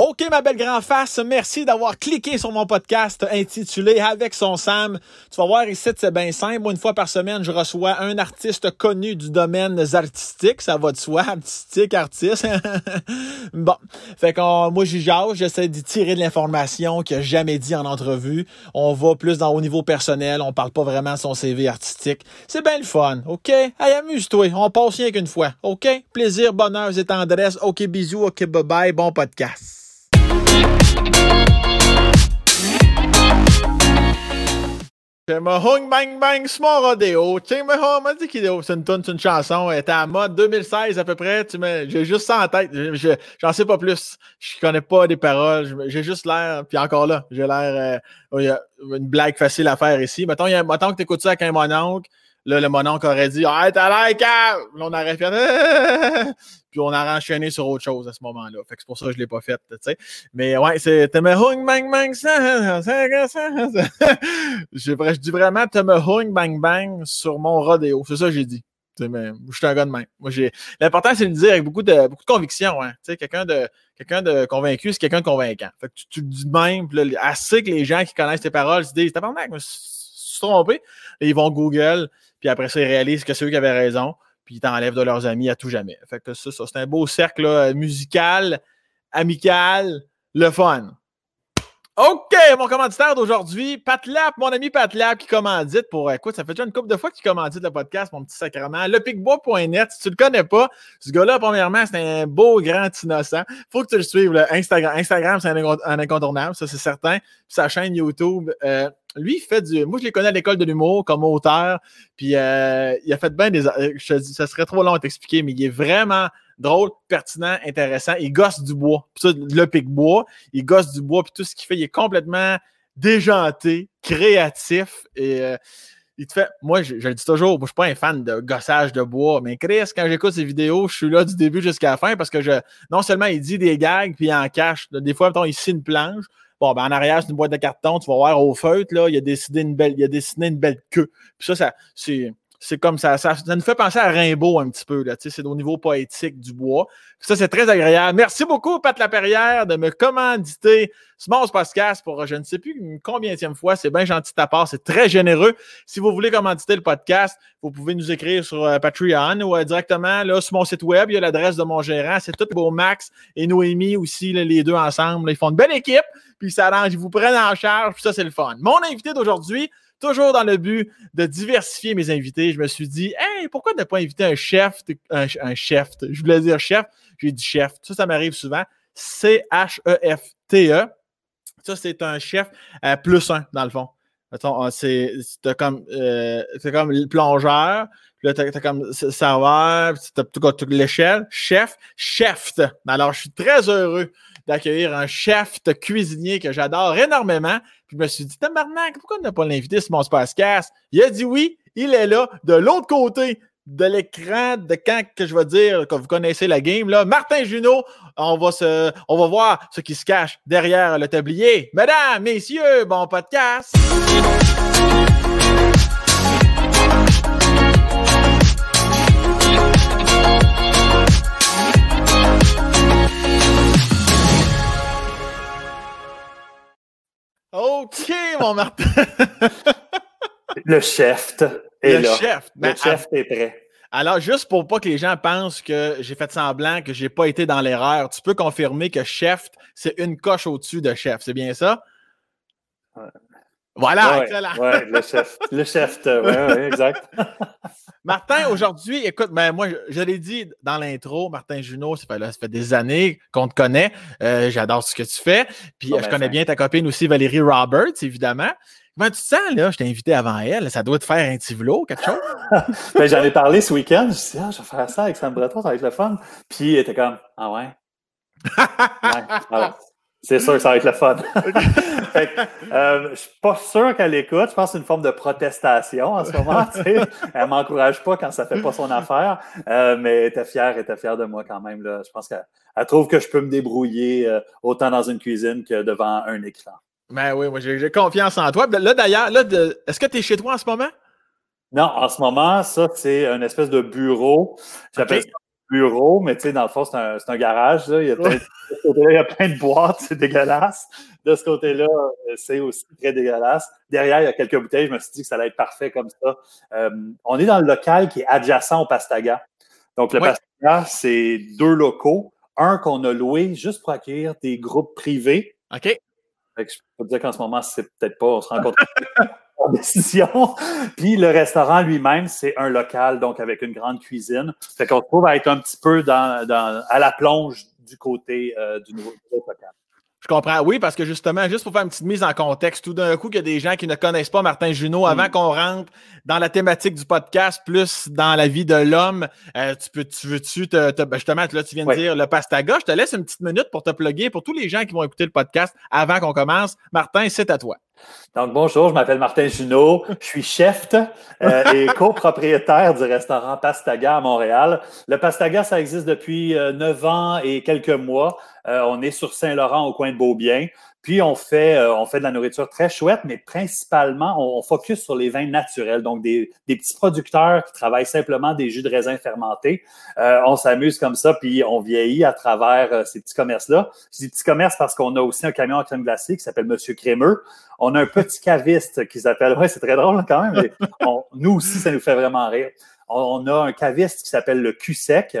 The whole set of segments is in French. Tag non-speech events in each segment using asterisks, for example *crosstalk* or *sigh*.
OK, ma belle grand face, merci d'avoir cliqué sur mon podcast intitulé Avec son Sam. Tu vas voir ici, c'est bien simple. Une fois par semaine, je reçois un artiste connu du domaine artistique. Ça va de soi, artistique, artiste. *laughs* bon, fait que moi, j'y jase, j'essaie d'y tirer de l'information qu'il a jamais dit en entrevue. On va plus dans au niveau personnel, on parle pas vraiment de son CV artistique. C'est bien le fun, OK? Hey, amuse-toi, on passe rien qu'une fois, OK? Plaisir, bonheur et tendresse. OK, bisous, OK, bye-bye, bon podcast. C'est ma hung bang bang small rodeo. C'est une tune, c'est une chanson. Elle était en mode 2016 à peu près. Tu j'ai juste ça en tête. j'en sais pas plus. Je connais pas des paroles. J'ai juste l'air. Puis encore là, j'ai l'air. Euh, il y a une blague facile à faire ici. Mettons, mettons que tu écoutes ça avec un mononcle. Là, le mononcle aurait dit Ah, t'as l'air calme! On aurait fait *laughs* Puis on aurait enchaîné sur autre chose à ce moment-là. Fait que c'est pour ça que je ne l'ai pas fait, tu sais. Mais ouais, c'est T'as me hung bang bang *laughs* Je dis vraiment T'as me hung bang bang sur mon rodéo. C'est ça que j'ai dit. Mais, je suis un gars de même. Moi, j'ai. L'important, c'est de le dire avec beaucoup de, beaucoup de conviction. Hein. Tu quelqu'un de, quelqu'un de convaincu, c'est quelqu'un de convaincant. Fait que tu, le dis de même, puis là, assez que les gens qui connaissent tes paroles se disent, t'as pas je me suis trompé. Et ils vont Google, puis après ça, ils réalisent que c'est eux qui avaient raison, puis ils t'enlèvent de leurs amis à tout jamais. Fait que ça, ça c'est un beau cercle musical, amical, le fun. OK, mon commanditaire d'aujourd'hui, Patlap, mon ami Patlap qui commandite pour, écoute, ça fait déjà une couple de fois qu'il commandite le podcast, mon petit sacrement. Lepicbois.net, si tu le connais pas, ce gars-là, premièrement, c'est un beau grand innocent. Faut que tu le suives, Instagram. Instagram, c'est un, incontournable, ça c'est certain. sa chaîne YouTube, euh, lui, il fait du. Moi, je l'ai connais à l'école de l'humour comme auteur. Puis euh, il a fait bien des. Euh, je ça serait trop long à t'expliquer, mais il est vraiment drôle, pertinent, intéressant. Il gosse du bois. Puis ça, le pic-bois, il gosse du bois. Puis tout ce qu'il fait, il est complètement déjanté, créatif. Et euh, il te fait. Moi, je, le dis toujours, moi, je suis pas un fan de gossage de bois. Mais Chris, quand j'écoute ses vidéos, je suis là du début jusqu'à la fin parce que je. Non seulement il dit des gags, puis il en cache. Des fois, mettons, il signe une planche. Bon, ben en arrière, c'est une boîte de carton. Tu vas voir au feutre, là, il a dessiné une belle, il a dessiné une belle queue. Puis ça, ça c'est c'est comme ça, ça, nous fait penser à Rimbaud un petit peu, là, c'est au niveau poétique du bois. ça, c'est très agréable. Merci beaucoup, Pat Laperrière, de me commanditer Small Podcast pour je ne sais plus combien fois. C'est bien gentil de ta part, c'est très généreux. Si vous voulez commanditer le podcast, vous pouvez nous écrire sur euh, Patreon ou euh, directement là, sur mon site web. Il y a l'adresse de mon gérant. C'est tout beau Max et Noémie aussi, les deux ensemble. ils font une belle équipe, puis ça arrange, ils vous prennent en charge, puis ça, c'est le fun. Mon invité d'aujourd'hui, toujours dans le but de diversifier mes invités, je me suis dit, hey, pourquoi ne pas inviter un chef, un, chef, je voulais dire chef, j'ai dit chef. Ça, ça m'arrive souvent. C-H-E-F-T-E. E. Ça, c'est un chef euh, plus un, dans le fond. Euh, c'est comme, euh, comme le plongeur, puis là, tu as, comme serveur, tu as l'échelle, chef, chef. Alors, je suis très heureux d'accueillir un chef de cuisinier que j'adore énormément. Puis je me suis dit, tabarnak, pourquoi ne pas l'inviter sur mon podcast? Il a dit oui, il est là, de l'autre côté de l'écran de quand que je vais dire que vous connaissez la game là, Martin Junot, on va se on va voir ce qui se cache derrière le tablier. Mesdames, messieurs, bon podcast. OK, mon Martin. *laughs* le chef est le Chef. le ben, chef est prêt. Alors, juste pour pas que les gens pensent que j'ai fait semblant, que j'ai pas été dans l'erreur, tu peux confirmer que chef, c'est une coche au-dessus de chef, c'est bien ça? Voilà, excellent. Ouais, le chef. Le chef, oui, exact. *laughs* Martin, aujourd'hui, écoute, ben, moi, je, l'ai dit dans l'intro, Martin Junot, ça fait, ça fait des années qu'on te connaît. Euh, j'adore ce que tu fais. Puis je connais bien ta copine aussi, Valérie Roberts, évidemment. Comment tu te sens, là? Je t'ai invité avant elle. Ça doit te faire un petit vlog, quelque chose? *laughs* ben, J'en ai parlé ce week-end. Je me suis dit, ah, je vais faire ça avec Sam Breton, ça va être le fun. Puis elle était comme, ah ouais? *laughs* ouais c'est sûr que ça va être le fun. *laughs* fait, euh, je suis pas sûr qu'elle écoute. Je pense que c'est une forme de protestation en ce moment. Elle Elle m'encourage pas quand ça fait pas son affaire. Euh, mais elle était fière, elle était fière de moi quand même. Là. Je pense qu'elle trouve que je peux me débrouiller euh, autant dans une cuisine que devant un écran. Ben oui, moi j'ai confiance en toi. Là d'ailleurs, là, est-ce que tu es chez toi en ce moment? Non, en ce moment, ça, c'est une espèce de bureau. J'appelle bureau, mais tu sais, dans le fond, c'est un, un, garage. Là. Il, y a plein, il y a plein de boîtes, c'est dégueulasse. De ce côté-là, euh, c'est aussi très dégueulasse. Derrière, il y a quelques bouteilles. Je me suis dit que ça allait être parfait comme ça. Euh, on est dans le local qui est adjacent au Pastaga. Donc, le Pastaga, c'est deux locaux. Un qu'on a loué juste pour accueillir des groupes privés. OK. Je peux dire qu'en ce moment, c'est peut-être pas, on se rend compte en décision. *laughs* Puis le restaurant lui-même, c'est un local, donc avec une grande cuisine. Fait qu'on trouve à être un petit peu dans, dans, à la plonge du côté euh, du nouveau local. Je comprends. Oui, parce que justement, juste pour faire une petite mise en contexte, tout d'un coup, il y a des gens qui ne connaissent pas Martin Junot avant mm. qu'on rentre dans la thématique du podcast, plus dans la vie de l'homme. Euh, tu peux, tu veux-tu te, te, ben, justement, là, tu viens de dire le pastaga. Je te laisse une petite minute pour te plugger pour tous les gens qui vont écouter le podcast avant qu'on commence. Martin, c'est à toi. Donc, bonjour, je m'appelle Martin Junot, je suis chef euh, et *laughs* copropriétaire du restaurant Pastaga à Montréal. Le Pastaga, ça existe depuis euh, neuf ans et quelques mois. Euh, on est sur Saint-Laurent au coin de Beaubien. Puis on fait, euh, on fait de la nourriture très chouette, mais principalement, on, focus sur les vins naturels, donc des, petits producteurs qui travaillent simplement des jus de raisin fermentés. Euh, on s'amuse comme ça, puis on vieillit à travers ces petits commerces-là. Je dis petits commerces parce qu'on a aussi un camion à crème glacée qui s'appelle Monsieur Crémeux. On a un petit caviste qui s'appelle, ouais, c'est très drôle quand même, mais nous aussi, ça nous fait vraiment rire. On, a un caviste qui s'appelle le Q-Sec.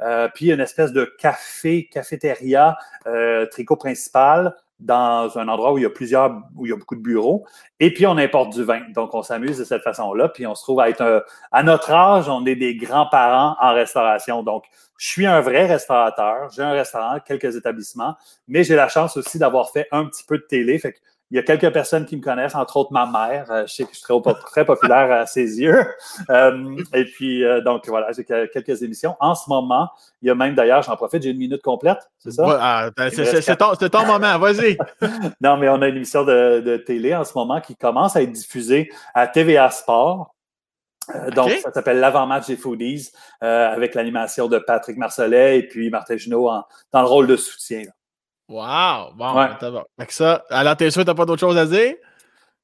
Euh, puis une espèce de café, cafétéria, euh, tricot principal dans un endroit où il y a plusieurs, où il y a beaucoup de bureaux. Et puis, on importe du vin. Donc, on s'amuse de cette façon-là. Puis, on se trouve à être, à notre âge, on est des grands-parents en restauration. Donc, je suis un vrai restaurateur. J'ai un restaurant, quelques établissements, mais j'ai la chance aussi d'avoir fait un petit peu de télé. Il y a quelques personnes qui me connaissent, entre autres ma mère. Euh, je sais que je suis très, très populaire à ses yeux. Euh, et puis, euh, donc voilà, j'ai quelques émissions. En ce moment, il y a même d'ailleurs, j'en profite, j'ai une minute complète, c'est ça? Ah, ben, c'est ton, ton, moment, vas-y. *laughs* non, mais on a une émission de, de, télé en ce moment qui commence à être diffusée à TVA Sport. donc, ça s'appelle l'avant-match des Foodies avec l'animation de Patrick Marcelet et puis Martin Junot dans le rôle de soutien. Wow! Bon, ouais. Avec ça, alors t'es sûr que t'as pas d'autre chose à dire?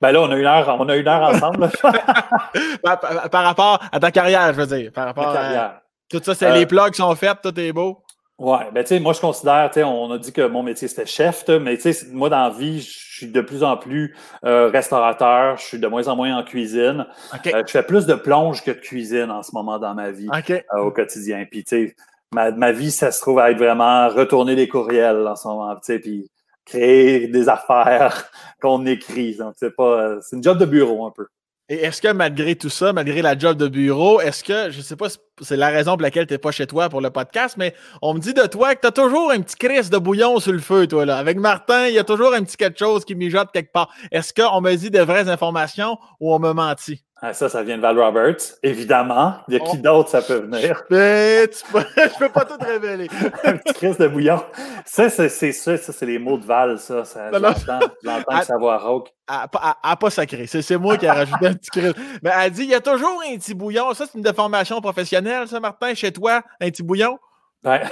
Ben là, on a une heure, on a une heure ensemble. *laughs* par, rapport à ta carrière, je veux dire. Par rapport à tout ça, c'est les euh, plugs qui sont faits, tout est beau. Ouais, ben tu sais, moi je considère, tu sais, on a dit que mon métier c'était chef, mais tu sais, moi dans la vie, je suis de plus en plus euh, restaurateur, je suis de moins en moins en cuisine. Euh, je fais plus de plonge que de cuisine en ce moment dans ma vie au quotidien. Puis tu sais, ma, vie, ça se trouve à être vraiment retourner des courriels en ce moment, puis créer des affaires *laughs* qu'on écrit. Donc, c'est pas, c'est une job de bureau un peu. Et est-ce que malgré tout ça, malgré la job de bureau, est-ce que, je sais pas si c'est la raison pour laquelle tu n'es pas chez toi pour le podcast, mais on me dit de toi que tu as toujours un petit crise de bouillon sur le feu, toi, là. Avec Martin, il y a toujours un petit quelque chose qui mijote quelque part. Est-ce qu'on me dit de vraies informations ou on me mentit? Ah, ça, ça vient de Val Roberts, évidemment. Il y a qui oh. d'autre ça peut venir? *laughs* Mais tu peux, *laughs* je peux pas tout révéler. *laughs* un petit crise de bouillon. Ça, c'est ça, ça c'est les mots de Val, ça. ça J'entends sa voix rauque. À, pas sacré. C'est moi qui ai rajouté un petit crise. Mais elle dit il y a toujours un petit bouillon. Ça, c'est une déformation professionnelle, ça, Martin, chez toi, un petit bouillon? Ouais.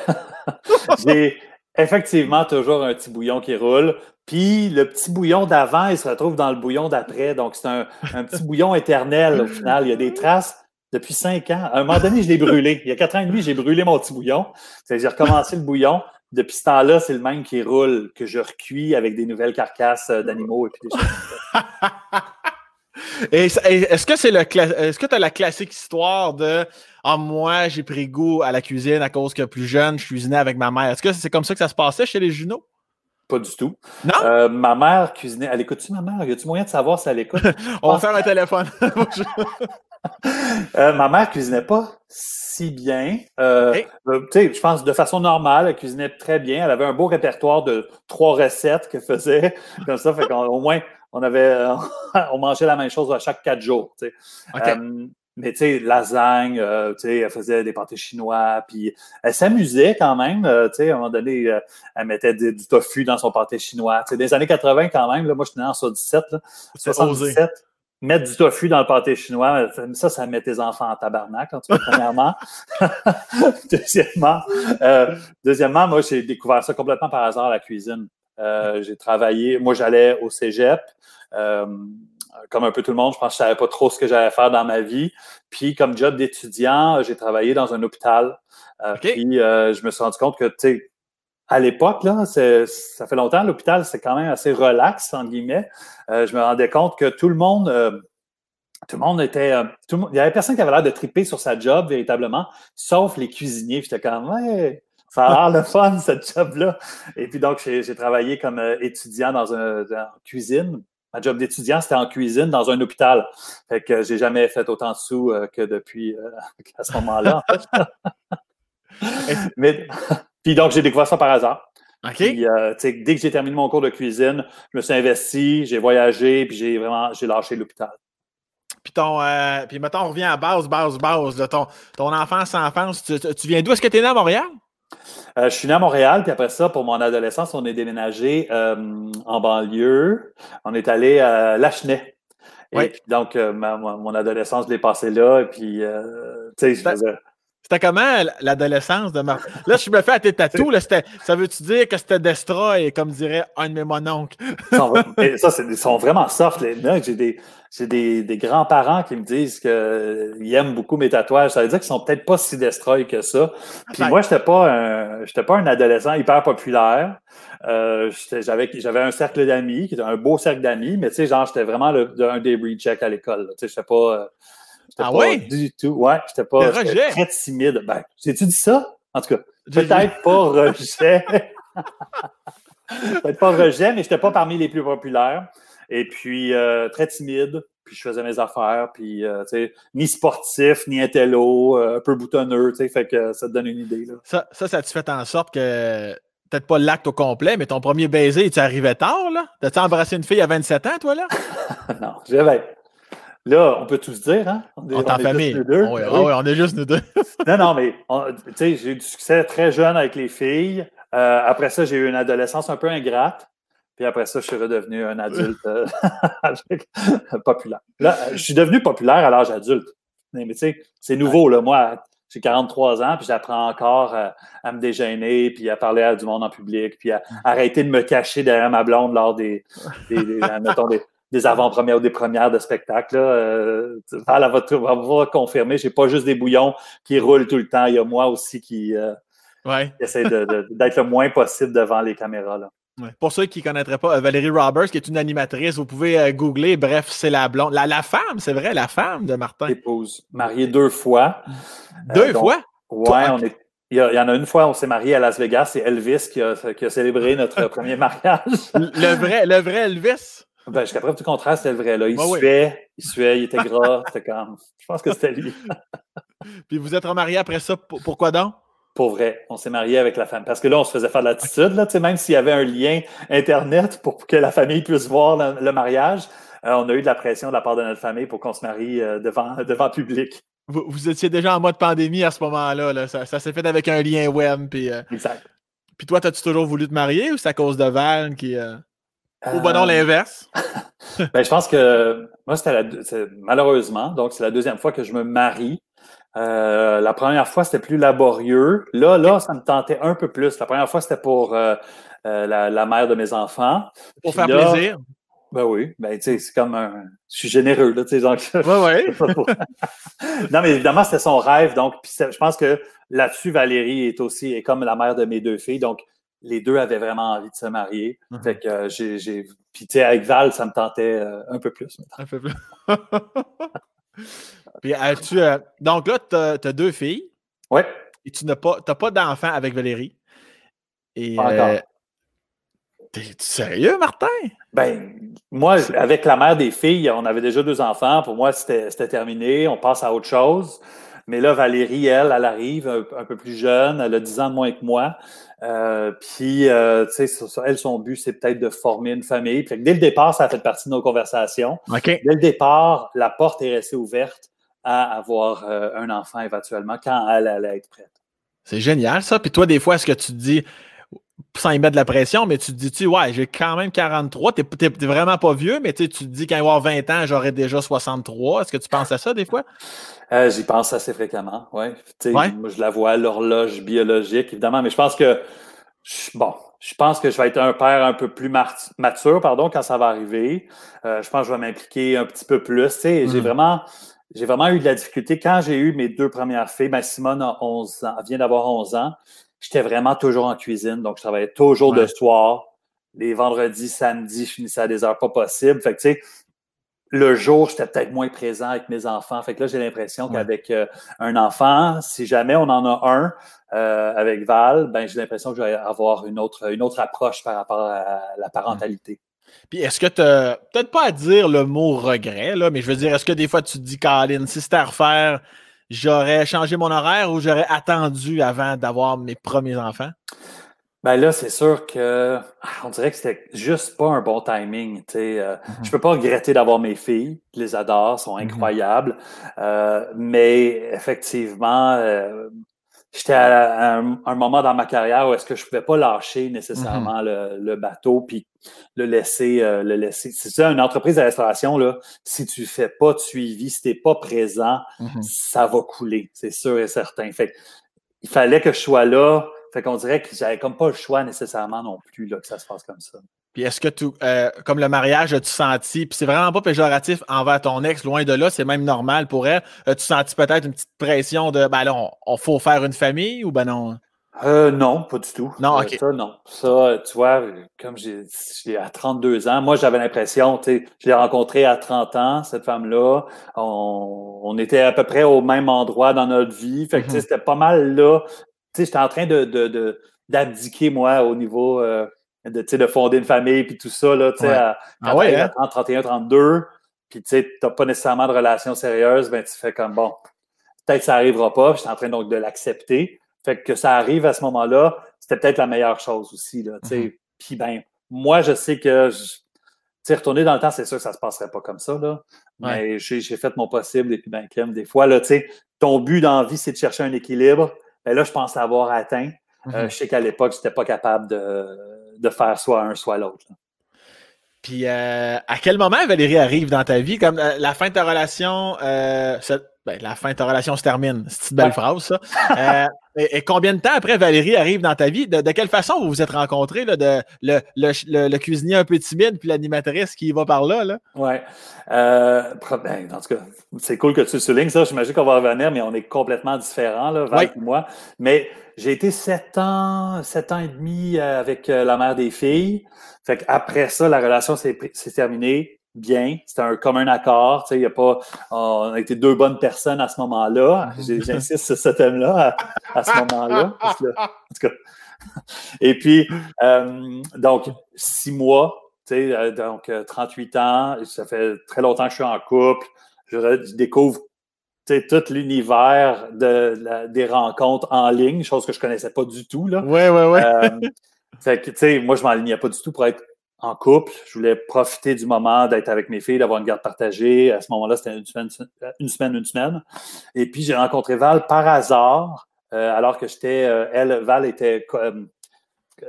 J'ai effectivement toujours un petit bouillon qui roule. Puis le petit bouillon d'avant, il se retrouve dans le bouillon d'après. Donc, c'est un, petit bouillon éternel au final. Il y a des traces depuis cinq ans. À un moment donné, je l'ai brûlé. Il y a quatre ans et demi, j'ai brûlé mon petit bouillon. J'ai recommencé le bouillon. Depuis ce temps-là, c'est le même qui roule, que je recuis avec des nouvelles carcasses euh, d'animaux et puis des choses *laughs* Est-ce que c'est le est-ce que tu as la classique histoire de Ah, moi, j'ai pris goût à la cuisine à cause que plus jeune, je cuisinais avec ma mère. Est-ce que c'est comme ça que ça se passait chez les Juno? Pas du tout. Non? Euh, ma mère cuisinait. Elle écoute-tu, ma mère? Y a-tu moyen de savoir si elle écoute? *laughs* On va faire un téléphone. *laughs* Euh, ma mère cuisinait pas si bien. Euh, tu sais, je pense de façon normale, elle cuisinait très bien. Elle avait un beau répertoire de trois recettes qu'elle faisait. *laughs* Comme ça, fait qu'au moins, on avait, on mangeait la même chose à chaque quatre jours. Sais. Mais tu sais, lasagne, euh, tu sais, elle faisait des pâtés chinois, puis elle s'amusait quand même. Euh, tu sais, à un moment donné, euh, elle mettait du, tofu dans son pâté chinois. Tu sais, des années 80 quand même, là, moi je suis né en 77, là, 77, mettre du tofu dans le pâté chinois, ça, ça met tes enfants en tabarnak, en tout cas, premièrement. *laughs* deuxièmement, deuxièmement, moi j'ai découvert ça complètement par hasard la cuisine. j'ai travaillé, moi j'allais au cégep comme un peu tout le monde, je pense que je savais pas trop ce que j'allais faire dans ma vie. Puis, comme job d'étudiant, j'ai travaillé dans un hôpital Puis je me suis rendu compte que, tu sais, à l'époque, là, ça fait longtemps, l'hôpital, c'est quand même assez relax, entre guillemets. je me rendais compte que tout le monde tout le monde était. tout le monde, il y avait personne qui avait l'air de triper sur sa job véritablement, sauf les cuisiniers. J'étais comme, ouais, ça a l'air le fun, cette job-là. Et puis donc, j'ai travaillé comme étudiant dans une cuisine. Ma job d'étudiant, c'était en cuisine dans un hôpital. Fait que j'ai jamais fait autant de sous euh, que depuis euh, *laughs* à ce moment-là. *laughs* Mais puis donc j'ai découvert ça par hasard. Puis, euh, dès que j'ai terminé mon cours de cuisine, je me suis investi, j'ai voyagé, puis j'ai vraiment j'ai lâché l'hôpital. Puis ton puis mettons, on revient à base, base, base de ton, ton enfance, enfance. Tu, tu viens d'où? Est-ce que tu es né à Montréal? Euh, je suis né à Montréal, puis après ça, pour mon adolescence, on est déménagé euh, en banlieue. On est allé à Lachenay. Oui. donc, euh, mon adolescence, je l'ai passée là. Et puis, tu sais, je faisais. C'était comment l'adolescence de Martin? Là, je me fais à tes tatous. Là, ça veut-tu dire que c'était Destroy, comme dirait un de mes mononcles? ça, ils sont vraiment soft, J'ai des, j'ai des, des grands-parents qui me disent qu'ils aiment beaucoup mes tatouages. Ça veut dire qu'ils sont peut-être pas si destroy que ça. Puis moi, j'étais pas un, j'étais pas un adolescent hyper populaire. Euh, j'avais, j'avais un cercle d'amis, qui était un beau cercle d'amis, mais tu sais, genre, j'étais vraiment le, un débris check à l'école. Tu sais, j'étais pas, euh, ah pas ouais? du tout. Ouais, j'étais pas très timide. Ben, j'ai-tu dit ça? En tout cas, peut-être pas rejet. peut-être pas rejet, mais j'étais pas parmi les plus populaires. Et puis, euh, très timide. Puis, je faisais mes affaires. Puis, euh, tu sais, ni sportif, ni intello, euh, un peu boutonneux. Tu sais, fait que ça te donne une idée. Là. Ça, ça, ça te fait en sorte que peut-être pas l'acte au complet, mais ton premier baiser, tu arrivais tard, là? T'as-tu embrassé une fille à 27 ans, toi, là? *laughs* non, j'avais. Là, on peut tous dire, hein? On est, en famille. Nous deux. Oui, on est juste nous deux. *laughs* non, non, mais tu sais, j'ai eu du succès très jeune avec les filles. après ça, j'ai eu une adolescence un peu ingrate. Puis après ça, je suis redevenu un adulte euh, *laughs* populaire. Là, je suis devenu populaire à l'âge adulte. Mais, tu sais, c'est nouveau, là. Moi, j'ai 43 ans, puis j'apprends encore à, me déjeuner, puis à parler à du monde en public, puis à, arrêter de me cacher derrière ma blonde lors des, des, des, *laughs* avant-premières ou des premières de spectacle. Euh, elle va, va, confirmer, j'ai pas juste des bouillons qui roulent tout le temps. Il y a moi aussi qui, euh, essaie d'être le moins possible devant les caméras. Là. Pour ceux qui ne connaîtraient pas, euh, Valérie Roberts, qui est une animatrice, vous pouvez euh, googler. Bref, c'est la blonde. La, femme, c'est vrai, la femme de Martin. Épouse. Mariée deux fois. Deux fois? Oui, on est. Il y, en a une fois, on s'est marié à Las Vegas, c'est Elvis qui a, qui a, célébré notre *laughs* premier mariage. le vrai, le vrai Elvis? Ben, jusqu'à preuve du contraire, c'était le vrai. Là. Il suait, il suait, il était gras, *laughs* c'était comme. Je pense que c'était lui. *laughs* Puis vous êtes remariés après ça, pourquoi donc? Pour vrai, on s'est marié avec la femme. Parce que là, on se faisait faire de l'attitude, là, même s'il y avait un lien Internet pour que la famille puisse voir le, mariage, euh, on a eu de la pression de la part de notre famille pour qu'on se marie euh, devant, *laughs* devant public. Vous, étiez déjà en mode pandémie à ce moment-là. Là. Ça, s'est fait avec un lien web. Puis, euh, exact. Puis toi, as-tu toujours voulu te marier ou c'est à cause de Val qui. Ou ben non, l'inverse? *laughs* ben, je pense que moi, c'était malheureusement, donc c'est la deuxième fois que je me marie. Euh, la première fois, c'était plus laborieux. Là, là, ça me tentait un peu plus. La première fois, c'était pour euh, euh, la, mère de mes enfants. Pour faire plaisir. Ben oui, ben tu sais, c'est comme un. Je suis généreux, là, tu sais, donc. Ouais, *laughs* non, mais évidemment, c'était son rêve. Donc, je pense que là-dessus, Valérie est aussi est comme la mère de mes deux filles. Donc, les deux avaient vraiment envie de se marier. Fait que j'ai. Puis, tu sais, avec Val, ça me tentait un peu plus. Un peu plus. *laughs* Puis, tu, euh, donc là, tu as, deux filles. Oui. Et tu n'as pas, pas d'enfant avec Valérie. Et, pas encore. Euh, t'es sérieux, Martin? Ben, moi, avec la mère des filles, on avait déjà deux enfants. Pour moi, c'était terminé. On passe à autre chose. Mais là, Valérie, elle, elle arrive un, peu plus jeune. Elle a 10 ans de moins que moi. Euh, puis, tu sais, elle, son but, c'est peut-être de former une famille. Puis, dès le départ, ça a fait partie de nos conversations. Dès le départ, la porte est restée ouverte à avoir euh, un enfant éventuellement quand elle allait être prête. C'est génial ça. Puis toi, des fois, est-ce que tu te dis, sans y mettre de la pression, mais tu te dis, tu ouais, j'ai quand même 43, t'es, n'es vraiment pas vieux, mais tu te dis, quand il va avoir 20 ans, j'aurai déjà 63. Est-ce que tu penses à ça des fois? Euh, j'y pense assez fréquemment, oui. Moi, je la vois à l'horloge biologique, évidemment, mais je pense que Bon, je pense que je vais être un père un peu plus mature, pardon, quand ça va arriver. Euh, je pense que je vais m'impliquer un petit peu plus. j'ai hmm. vraiment, j'ai vraiment eu de la difficulté. Quand j'ai eu mes deux premières filles, ma Simone a 11 ans, vient d'avoir 11 ans, j'étais vraiment toujours en cuisine. Donc, je travaillais toujours le soir. Les vendredis, samedis, je finissais à des heures pas possibles. Fait que, tu sais, le jour, j'étais peut-être moins présent avec mes enfants. Fait que là, j'ai l'impression qu'avec euh, un enfant, si jamais on en a un euh, avec Val, ben j'ai l'impression que je vais avoir une autre, une autre approche par rapport à la parentalité. Puis est-ce que tu peut-être pas à dire le mot regret, là, mais je veux dire, est-ce que des fois tu te dis, Caroline, si c'était à refaire, j'aurais changé mon horaire ou j'aurais attendu avant d'avoir mes premiers enfants? Ben là, c'est sûr que ah, on dirait que c'était juste pas un bon timing. Tu sais, euh, Je peux pas regretter d'avoir mes filles. Je les adore, sont mm-hmm. incroyables. euh, mais effectivement, euh, j'étais à, un, moment dans ma carrière où est-ce que je pouvais pas lâcher nécessairement mm-hmm. le, le, bateau puis le laisser, euh, le laisser. C'est ça, une entreprise de restauration, là, si tu fais pas de suivi, si t'es pas présent, mm-hmm. ça va couler, c'est sûr et certain. Fait il fallait que je sois là fait qu'on dirait que j'avais comme pas le choix nécessairement non plus là, que ça se passe comme ça. Puis est-ce que tu, euh, comme le mariage, as-tu senti, puis c'est vraiment pas péjoratif envers ton ex, loin de là, c'est même normal pour elle. As-tu senti peut-être une petite pression de, ben là, on, faut faire une famille ou ben non? Euh, non, pas du tout. Non, euh, ok. ça, non. Ça, tu vois, comme j'ai, à 32 ans, moi, j'avais l'impression, tu sais, je l'ai rencontrée à 30 ans, cette femme-là. On, on, était à peu près au même endroit dans notre vie. Fait que, tu sais, mm-hmm. c'était pas mal là sais, j'étais en train de, d'abdiquer, moi, au niveau euh, de, de fonder une famille, puis tout ça, là, tu sais, à, ah ouais, hein? 30, 31, 32, puis tu sais, t'as pas nécessairement de relation sérieuse, ben tu fais comme, bon, peut-être ça arrivera pas, j'étais en train donc de l'accepter. Fait que ça arrive à ce moment-là, c'était peut-être la meilleure chose aussi, là, tu sais. Mm-hmm. Puis ben, moi, je sais que, tu sais, retourner dans le temps, c'est sûr que ça se passerait pas comme ça, là. Mais j'ai fait mon possible, et puis ben, Kim, des fois, là, tu sais, ton but dans la vie, c'est de chercher un équilibre. Mais là, je pense avoir atteint. Euh, mhm. je sais qu'à l'époque, je n'étais pas capable de, faire soit un, soit l'autre. Puis, euh, à quel moment Valérie arrive dans ta vie? Comme euh, la fin de ta relation, ben, la fin de ta relation se termine. C'est une belle phrase, ça. *laughs* et, combien de temps après Valérie arrive dans ta vie? De, quelle façon vous vous êtes rencontrés? Là, de, le, le, cuisinier un peu timide, puis l'animatrice qui va par là? là? Oui. Ben, en tout cas, c'est cool que tu soulignes ça. J'imagine qu'on va revenir, mais on est complètement différents, là, Val et moi. Mais j'ai été sept ans, sept ans et demi avec la mère des filles. Fait après ça, la relation s'est terminée bien. C'était un commun accord. Tu sais, y a pas, on a été deux bonnes personnes à ce moment-là. J'insiste sur ce thème-là à, ce moment-là. En tout cas. *laughs* Et puis, euh, donc, six mois, tu sais, euh, donc 38 euh, ans, ça fait très longtemps que je suis en couple. Je, découvre tout l'univers de, des rencontres en ligne, chose que je connaissais pas du tout. Là. Ouais, ouais, ouais. fait que, tu sais, moi, je m'alignais pas du tout pour être en couple. Je voulais profiter du moment d'être avec mes filles, d'avoir une garde partagée. À ce moment-là, c'était une semaine, une semaine, une semaine. Et puis, j'ai rencontré Val par hasard, euh, alors que j'étais, euh, elle, Val était euh,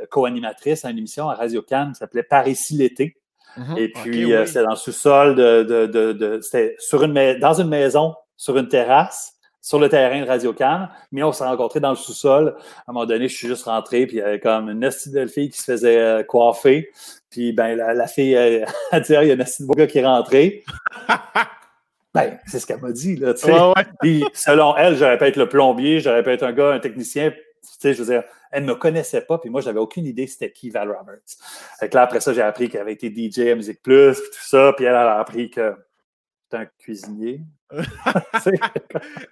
co-animatrice à une émission à Radio Cannes qui s'appelait Par ici l'été. Mm-hmm. Et puis, c'était dans le sous-sol de, de, de, c'était sur une, dans une maison, sur une terrasse sur le terrain de Radio Cannes, mais on s'est rencontrés dans le sous-sol. À un moment donné, je suis juste rentré, puis il y avait comme une belle fille qui se faisait coiffer. Puis ben, la, fille *laughs* a dit il y a un beau gars qui est rentré. *laughs* ben, c'est ce qu'elle m'a dit, là, tu sais. Puis selon elle, j'aurais pu être le plombier, j'aurais pu être un gars, un technicien. Tu sais, je veux dire, elle ne me connaissait pas, puis moi, j'avais aucune idée c'était qui Val Roberts. Fait que là, après ça, j'ai appris qu'elle avait été DJ à Musique Plus, puis tout ça, puis elle a appris que un cuisinier. *laughs*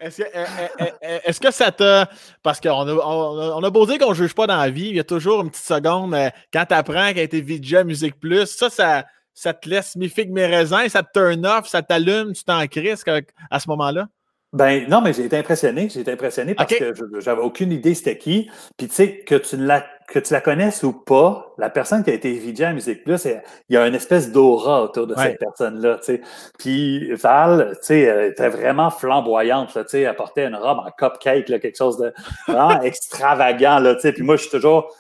Est-ce que, ça t'a. Parce qu'on a, on, a beau dire qu'on ne juge pas dans la vie, il y a toujours une petite seconde euh, quand tu apprends qu'elle a été VJ à Musique Plus. Ça, ça, ça te laisse mi mes raisins, ça te turn off, ça t'allume, tu t'en crises à ce moment-là? Ben non, mais j'ai été impressionné. J'ai été impressionné parce que j'avais aucune idée c'était qui. Puis tu sais, que tu la que tu la connaisses ou pas, la personne qui a été VJ à Musique Plus, il y a une espèce d'aura autour de cette personne-là. Tu sais. Puis Val, tu sais, elle était vraiment flamboyante. Là, tu sais, elle portait une robe en cupcake, là, quelque chose de vraiment *laughs* extravagant. Là, tu sais. Puis moi, je suis toujours.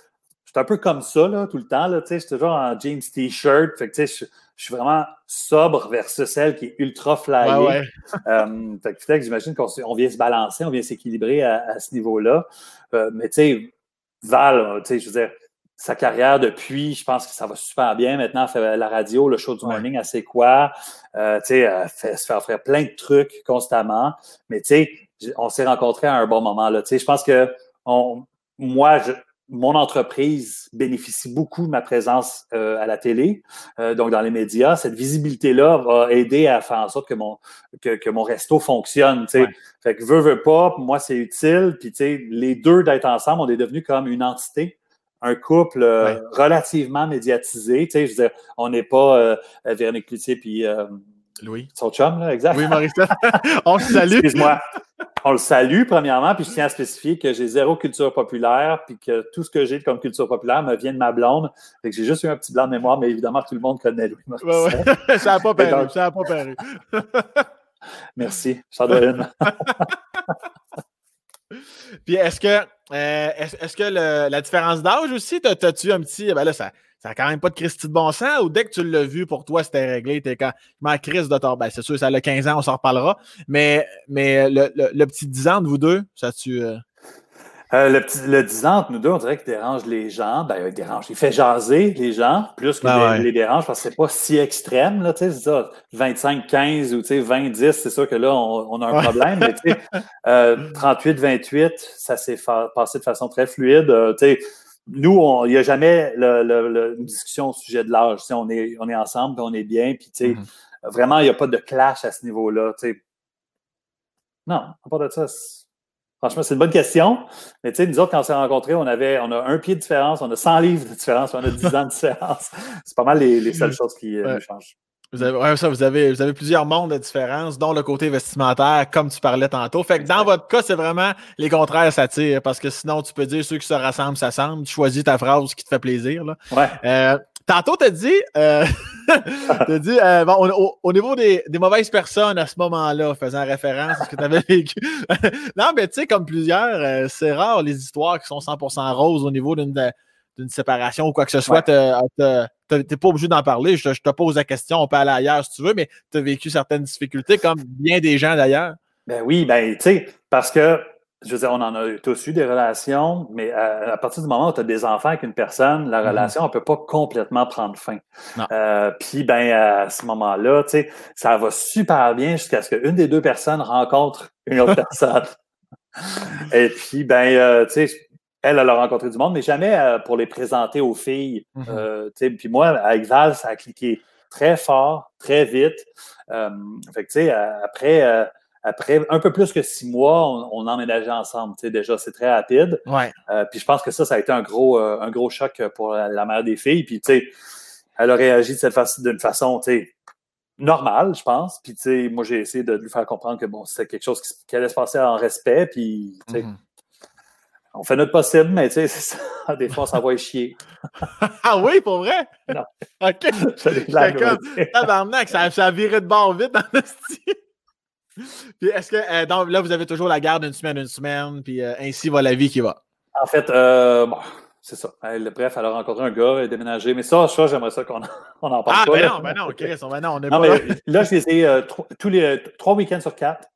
Je suis un peu comme ça là, tout le temps. Là, tu sais, je suis toujours en jeans t-shirt. Fait que, tu sais, je suis vraiment sobre versus celle qui est ultra flyée. Ouais, euh, fait que, j'imagine qu'on vient se balancer, on vient s'équilibrer à, ce niveau-là. Euh, mais tu sais, Val, tu sais, je veux dire, sa carrière depuis, je pense que ça va super bien. Maintenant, elle fait la radio, le show du morning, elle sait quoi. Euh, tu sais, elle fait, se fait faire plein de trucs constamment. Mais tu sais, on s'est rencontrés à un bon moment. Là. Tu sais, je pense que on, moi, je, mon entreprise bénéficie beaucoup de ma présence euh, à la télé, euh, donc dans les médias. Cette visibilité-là va aider à faire en sorte que mon, que, que mon resto fonctionne. sais. Fait que veut, veut pas, moi, c'est utile. Puis, tu sais, les deux d'être ensemble, on est devenus comme une entité un couple euh, relativement médiatisé. Tu sais, je veux dire, on n'est pas euh, Véronique Cloutier puis Louis. Son chum, là, exact. Oui, Maurice. *laughs* on le salue. Excuse-moi. On le salue, premièrement, puis je tiens à spécifier que j'ai zéro culture populaire, puis que tout ce que j'ai comme culture populaire me vient de ma blonde. Fait que j'ai juste eu un petit blanc de mémoire, mais évidemment, tout le monde connaît Louis. Ouais, *laughs* ça n'a pas paru. Ça n'a pas paru. Merci. Ça doit une. *laughs* puis est-ce que, euh, est-ce que le, la différence d'âge aussi, t'as-tu un petit. Ben là, ça ça n'a quand même pas de Christy de bon sens, ou dès que tu l'as vu, pour toi, c'était réglé, t'es quand. Ma crise de tort, ben, c'est sûr, ça a 15 ans, on s'en reparlera. Mais, mais le, le, petit 10 ans de vous deux, ça tu. Euh... Euh, le, petit, le 10 ans nous deux, on dirait qu'il dérange les gens. Ben, il dérange. Il fait jaser les gens, plus que ben les, dérange, parce que c'est pas si extrême, là, tu sais, c'est ça. 25, 15 ou, tu sais, 20, 10, c'est sûr que là, on, a un problème. mais, tu sais, euh, 38, 28, ça s'est passé de façon très fluide. Euh, nous, il n'y a jamais une discussion au sujet de l'âge. On est, on est ensemble, on est bien, puis mm-hmm. vraiment, il n'y a pas de clash à ce niveau-là. Non, à part de ça, franchement, c'est une bonne question. Mais nous autres, quand on s'est rencontrés, on avait on a un pied de différence, on a 100 livres de différence, on a 10 ans de différence. *laughs* C'est pas mal les, seules choses qui euh, changent. Vous avez, ça, vous avez, vous avez plusieurs mondes de différence, dont le côté vestimentaire, comme tu parlais tantôt. Fait que dans votre cas, c'est vraiment les contraires s'attirent, parce que sinon, tu peux dire ceux qui se rassemblent s'assemblent. Tu choisis ta phrase qui te fait plaisir. Là. Ouais. Euh, tantôt, tu as dit, euh, *laughs* as dit euh, bon, au, niveau des, des, mauvaises personnes à ce moment-là, faisant référence à ce que tu avais *laughs* vécu. non, mais tu sais, comme plusieurs, euh, c'est rare les histoires qui sont 100% roses au niveau d'une d'une séparation ou quoi que ce soit. Ouais tu n'es pas obligé d'en parler. Je, te pose la question, on peut aller ailleurs si tu veux, mais tu as vécu certaines difficultés, comme bien des gens d'ailleurs. Ben oui, ben tu sais, parce que, je veux dire, on en a tous eu des relations, mais à, partir du moment où tu as des enfants avec une personne, la mm-hmm. relation, ne peut pas complètement prendre fin. Euh, puis, ben, à ce moment-là, tu sais, ça va super bien jusqu'à ce qu'une des deux personnes rencontre une autre *laughs* personne. Et puis, ben, euh, tu sais, elle, elle a rencontré du monde, mais jamais euh, pour les présenter aux filles. Mm-hmm. Euh, puis moi, avec Val, ça a cliqué très fort, très vite. Euh, fait que, après, après un peu plus que six mois, on, on emménageait ensemble. Déjà, c'est très rapide. Ouais. puis je pense que ça, ça a été un gros, un gros choc pour la, mère des filles. Puis, tu sais, elle a réagi d'une façon, normale, je pense. Puis, tu sais, moi, j'ai essayé de lui faire comprendre que, bon, c'était quelque chose qui, allait se passer en respect. Puis, tu sais, mm-hmm on fait notre possible, mais tu sais, *laughs* des fois, ça va chier. *laughs* ah oui, pour vrai? Non. *laughs* OK. Tabarnak, ça, ça viré de bord vite dans le style. Puis est-ce que euh, donc, là, vous avez toujours la garde une semaine, une semaine, puis euh, ainsi va la vie qui va? En fait, euh, bon, c'est ça. bref, elle a rencontré un gars, elle a déménagé. Mais ça, ça j'aimerais ça qu'on en parle. Ah, pas, ben non, ben non, Chris, ben non, on est non, pas mais, là. je les ai tous les trois week-ends sur quatre.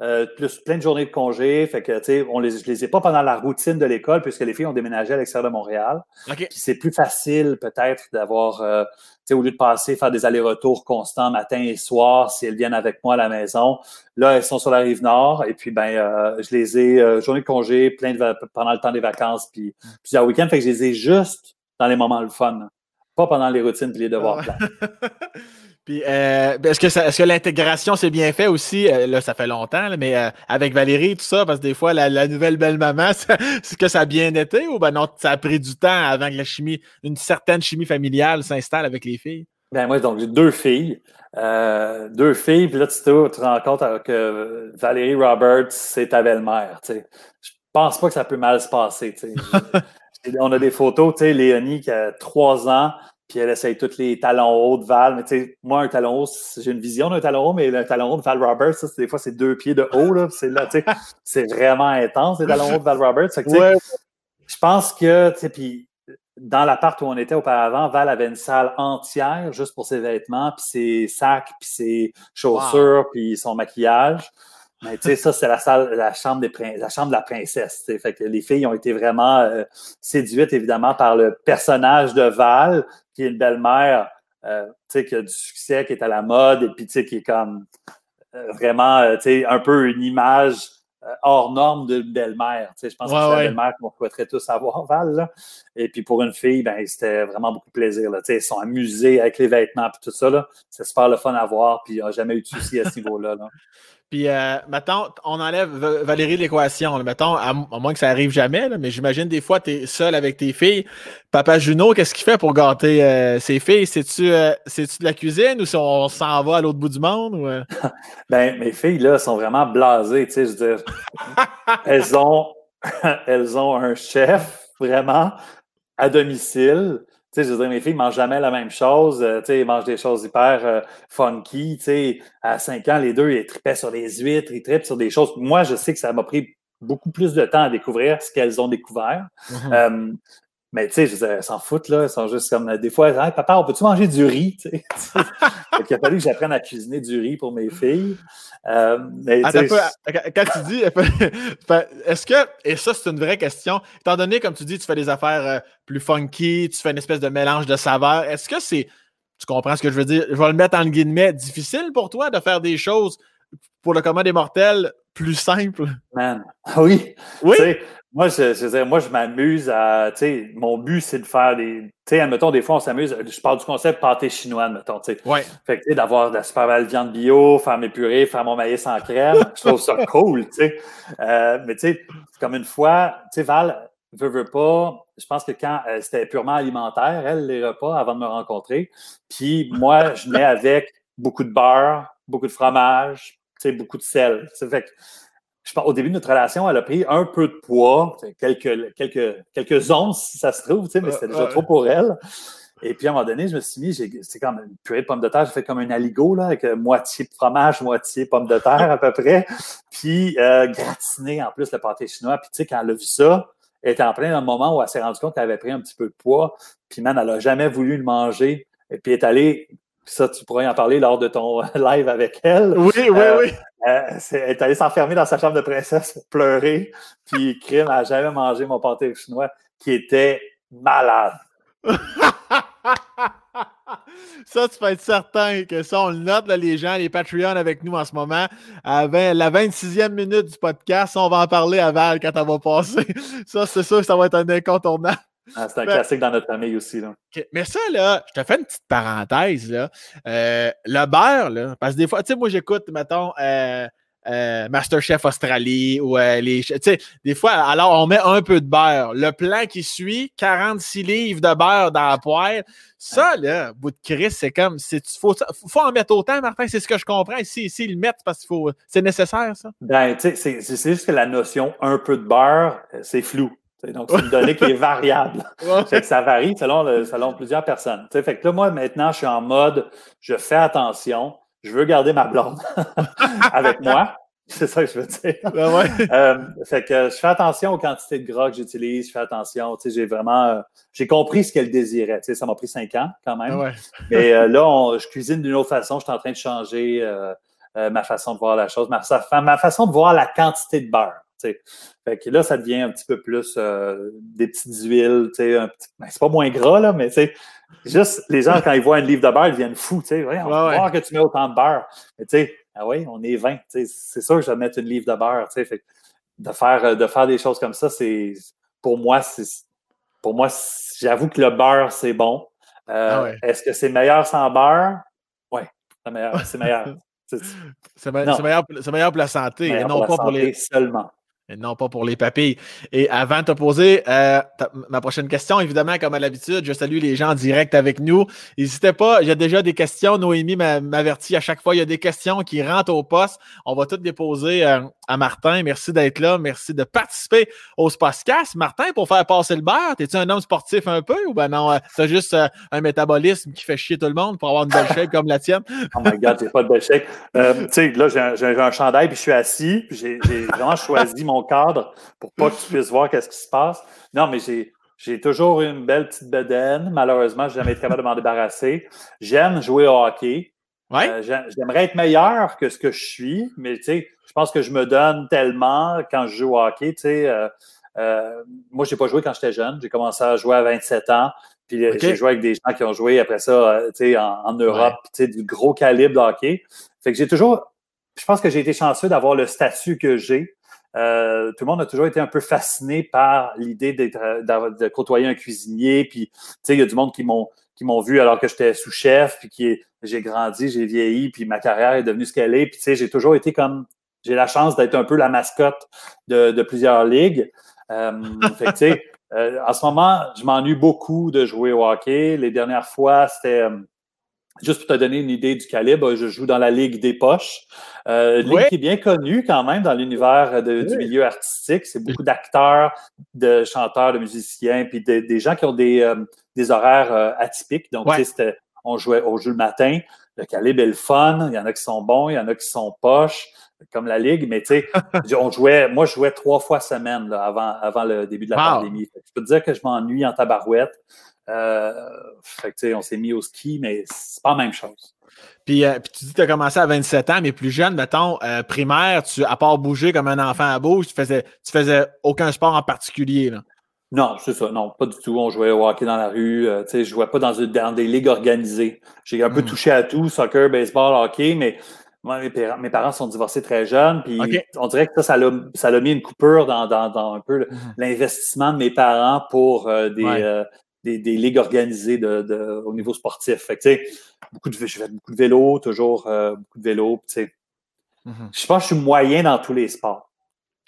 Euh, plus plein de journées de congé. Fait que, tu sais, on les, je les ai pas pendant la routine de l'école puisque les filles ont déménagé à l'extérieur de Montréal. Puis c'est plus facile, peut-être, d'avoir, euh, tu sais, au lieu de passer, faire des allers-retours constants matin et soir, si elles viennent avec moi à la maison. Là, elles sont sur la rive nord et puis, ben, euh, je les ai, journées de congé, plein de, pendant le temps des vacances, puis plusieurs week-ends. Fait que je les ai juste dans les moments le fun. Pas pendant les routines et les devoirs. *laughs* Puis, euh, ben, est-ce que, est-ce que l'intégration s'est bien fait aussi? Euh, là, ça fait longtemps, mais euh, avec Valérie et tout ça, parce que des fois, la, nouvelle belle-maman, *laughs* est-ce que ça a bien été ou ben non, ça a pris du temps avant que la chimie, une certaine chimie familiale s'installe avec les filles? Ben moi, donc j'ai deux filles. deux filles, puis là, tu te, rends compte que Valérie Roberts, c'est ta belle-mère. Je pense pas que ça peut mal se passer. *laughs* On a des photos, tu sais, Léonie qui a trois ans, puis elle essaye tous les talons hauts de Val. Mais tu sais, moi, un talon haut, j'ai une vision d'un talon haut, mais le talon haut de Val Roberts, ça, des fois, c'est deux pieds de haut. Là, c'est, là, *laughs* c'est vraiment intense, les talons hauts de Val Roberts. Je pense que, tu sais, puis dans l'appart où on était auparavant, Val avait une salle entière juste pour ses vêtements, puis ses sacs, puis ses chaussures, puis son maquillage. Mais tu sais, ça, c'est la salle, la chambre, des la chambre de la princesse. Fait que les filles ont été vraiment euh, séduites, évidemment, par le personnage de Val, qui est une belle-mère, euh, tu sais, qui a du succès, qui est à la mode, et puis tu sais, qui est comme euh, vraiment, tu sais, un peu une image hors norme d'une belle-mère. Tu sais, je pense que c'est la belle-mère qu'on souhaiterait tous avoir, Val. Et puis pour une fille, ben, c'était vraiment beaucoup de plaisir. Là. Tu sais, ils sont amusés avec les vêtements et tout ça. C'est super le fun à voir, puis il n'y a jamais eu de souci à ce niveau-là. Là. *laughs* Puis, euh, mettons, on enlève Valérie de l'équation. Mettons, à, moins que ça arrive jamais, mais j'imagine des fois, tu es seul avec tes filles. Papa Juno, qu'est-ce qu'il fait pour gâter euh, ses filles? C'est-tu euh, de la cuisine ou si on s'en va à l'autre bout du monde? Ou, euh? *laughs* ben, mes filles, là, sont vraiment blasées. Tu sais, je veux dire, *laughs* elles, ont, *laughs* elles ont un chef, vraiment, à domicile sais, je veux dire, mes filles ne mangent jamais la même chose. Euh, tu sais, ils mangent des choses hyper euh, funky. Tu sais, à 5 ans, les deux, ils tripaient sur les huîtres, ils trippent sur des choses. Moi, je sais que ça m'a pris beaucoup plus de temps à découvrir ce qu'elles ont découvert. *laughs* Euh, mais tu sais, je elles s'en foutent, là. Elles sont juste comme des fois, hey, papa, on peut-tu manger du riz? *laughs* il a fallu que j'apprenne à cuisiner du riz pour mes filles. Euh, mais, quand tu dis, *laughs* est-ce que, et ça, c'est une vraie question, étant donné, comme tu dis, tu fais des affaires euh, plus funky, tu fais une espèce de mélange de saveurs, est-ce que c'est, tu comprends ce que je veux dire? Je vais le mettre en guillemets, difficile pour toi de faire des choses pour le commun des mortels plus simples? Man, oui. Oui. Moi, je, je, moi, je m'amuse à, tu sais, mon but, c'est de faire des, tu sais, admettons, des fois, on s'amuse, je parle du concept pâté chinois, admettons, tu sais. Ouais. Fait que, d'avoir de la super belle viande bio, faire mes purées, faire mon maïs en crème, je trouve ça *laughs* cool, tu sais. Euh, mais, tu sais, comme une fois, tu sais, Val, veut, veut pas, je pense que quand euh, c'était purement alimentaire, elle, les repas, avant de me rencontrer, puis moi, je mets avec beaucoup de beurre, beaucoup de fromage, beaucoup de sel. Fait que, au début de notre relation, elle a pris un peu de poids, quelques, quelques, quelques onces si ça se trouve, mais c'était déjà trop pour elle. Et puis à un moment donné, je me suis mis, c'est comme une purée de pommes de terre, j'ai fait comme un aligot, là, avec euh, moitié fromage, moitié pommes de terre à peu près. Puis euh, gratiné en plus le pâté chinois. Puis tu sais, quand elle a vu ça, elle était en plein dans le moment où elle s'est rendue compte qu'elle avait pris un petit peu de poids. Puis man, elle n'a jamais voulu le manger. Et puis elle est allée ça, tu pourrais en parler lors de ton *laughs* live avec elle. Oui, oui, euh, oui. elle est allée s'enfermer dans sa chambre de princesse pour pleurer. Puis Krim n'a jamais mangé mon pâté chinois qui était malade. *laughs* ça, tu peux être certain que ça, on le note, les gens, les Patreons avec nous en ce moment. À la 26e minute du podcast, on va en parler à Val quand elle va passer. *laughs* ça, c'est sûr que ça va être un incontournable. Ah, c'est un ben, classique dans notre famille aussi. Là. Mais ça, là, je te fais une petite parenthèse. Là. Euh, le beurre, là, parce que des fois, tu sais, moi, j'écoute, mettons, euh, euh, Masterchef Australie ou les. Tu sais, des fois, alors, on met un peu de beurre. Le plan qui suit, 46 livres de beurre dans la poêle. Ça, là, bout de Chris, c'est comme. Il faut, faut en mettre autant, Martin, c'est ce que je comprends. Ici, ici, ils le mettent parce qu'il faut. C'est nécessaire, ça? Ben, tu sais, c'est juste que la notion un peu de beurre, c'est flou. Donc, c'est une donnée qui est variable. *laughs* que ça varie selon, selon plusieurs personnes. fait que là, moi, maintenant, je suis en mode, je fais attention, je veux garder ma blonde *laughs* avec moi. C'est ça que je veux dire. Ben euh, fait que je fais attention aux quantités de gras que j'utilise, je fais attention. J'ai vraiment euh, j'ai compris ce qu'elle désirait. ça m'a pris cinq ans quand même. Ben Mais euh, là, je cuisine d'une autre façon. Je suis en train de changer ma façon de voir la chose, ma, ma façon de voir la quantité de beurre. Fait que là, ça devient un petit peu plus euh, des petites huiles, ben, c'est pas moins gras, là, mais juste les gens, quand ils voient un livre de beurre, ils viennent fous, tu sais, on va voir que tu mets autant de beurre. Mais tu sais, ah oui, on est 20, c'est sûr que je vais mettre une livre de beurre, tu sais, de faire, euh, de faire des choses comme ça, c'est, pour moi, c'est, pour moi, j'avoue que le beurre, c'est bon. Euh, ah est-ce que c'est meilleur sans beurre? Oui, c'est meilleur. C'est meilleur. *laughs* C'est meilleur, meilleur, pour la santé et non pas pour les. Seulement. Et non pas pour les papilles. Et avant de te poser euh, ma prochaine question, évidemment, comme à l'habitude, je salue les gens en direct avec nous. N'hésitez pas, a déjà des questions. Noémie m'avertit à chaque fois, il y a des questions qui rentrent au poste. On va toutes les poser euh, à Martin. Merci d'être là. Merci de participer au Spacecast. Martin, pour faire passer le beurre, es-tu un homme sportif un peu ou ben non, euh, c'est juste un métabolisme qui fait chier tout le monde pour avoir une belle shape comme la tienne? oh my God, j'ai pas de belle shape. tu sais, là, j'ai un, chandail puis je suis assis. J'ai vraiment choisi mon cadre pour pas que tu puisses voir qu'est-ce qui se passe. Non, mais j'ai, j'ai toujours une belle petite bedaine. Malheureusement, je n'ai jamais été capable de m'en débarrasser. J'aime jouer au hockey. Ouais. J'aimerais être meilleur que ce que je suis, mais tu sais, je pense que je me donne tellement quand je joue au hockey. Tu sais, moi, je n'ai pas joué quand j'étais jeune. J'ai commencé à jouer à 27 ans. Puis j'ai joué avec des gens qui ont joué après ça en, en Europe, sais, du gros calibre de hockey. Fait que j'ai toujours, je pense que j'ai été chanceux d'avoir le statut que j'ai. Euh, tout le monde a toujours été un peu fasciné par l'idée d'être, euh, de côtoyer un cuisinier. Puis, tu sais, il y a du monde qui m'ont, qui m'ont vu alors que j'étais sous-chef, puis qui j'ai grandi, j'ai vieilli, puis ma carrière est devenue ce qu'elle est. Puis, tu sais, j'ai toujours été comme, j'ai la chance d'être un peu la mascotte de, de plusieurs ligues. Euh, *laughs* fait tu sais, euh, en ce moment, je m'ennuie beaucoup de jouer au hockey. Les dernières fois, c'était Juste pour te donner une idée du calibre, je joue dans la Ligue des poches. Euh, une ligue qui est bien connue quand même dans l'univers du milieu artistique. C'est beaucoup d'acteurs, de chanteurs, de musiciens, puis des gens qui ont des, euh, des horaires euh, atypiques. Donc, on jouait au jeu le matin. Le calibre est le fun. Il y en a qui sont bons, il y en a qui sont poches, comme la Ligue. Mais tu sais, *laughs* on jouait, moi, je jouais trois fois semaine avant, avant le début de la pandémie. Je peux te dire que je m'ennuie en tabarouette. Euh, fait on s'est mis au ski, mais c'est pas la même chose. Puis, euh, puis tu dis que tu as commencé à 27 ans, mais plus jeune, mettons, euh, primaire, tu, à part bouger comme un enfant à bouge, tu faisais, tu faisais aucun sport en particulier. Là. Non, c'est ça. Non, pas du tout. On jouait au hockey dans la rue. Euh, je jouais pas dans, dans, des ligues organisées. J'ai un peu hmm. touché à tout, soccer, baseball, hockey, mais moi, mes, parents, mes parents sont divorcés très jeunes. Puis on dirait que ça, ça l'a mis une coupure dans, dans, dans un peu hmm. l'investissement de mes parents pour des, des, des, ligues organisées de, de, au niveau sportif. Fait que, beaucoup de, je fais beaucoup de vélo, toujours euh, beaucoup de vélo. Mm -hmm. Je pense que je suis moyen dans tous les sports.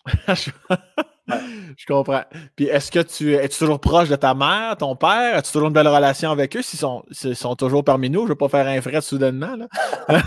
*laughs* *laughs* Je comprends. Puis est-ce que tu es -tu toujours proche de ta mère, ton père? As-tu toujours une belle relation avec eux? S'ils sont, sont toujours parmi nous? Je ne veux pas faire un frais soudainement. Là. *laughs*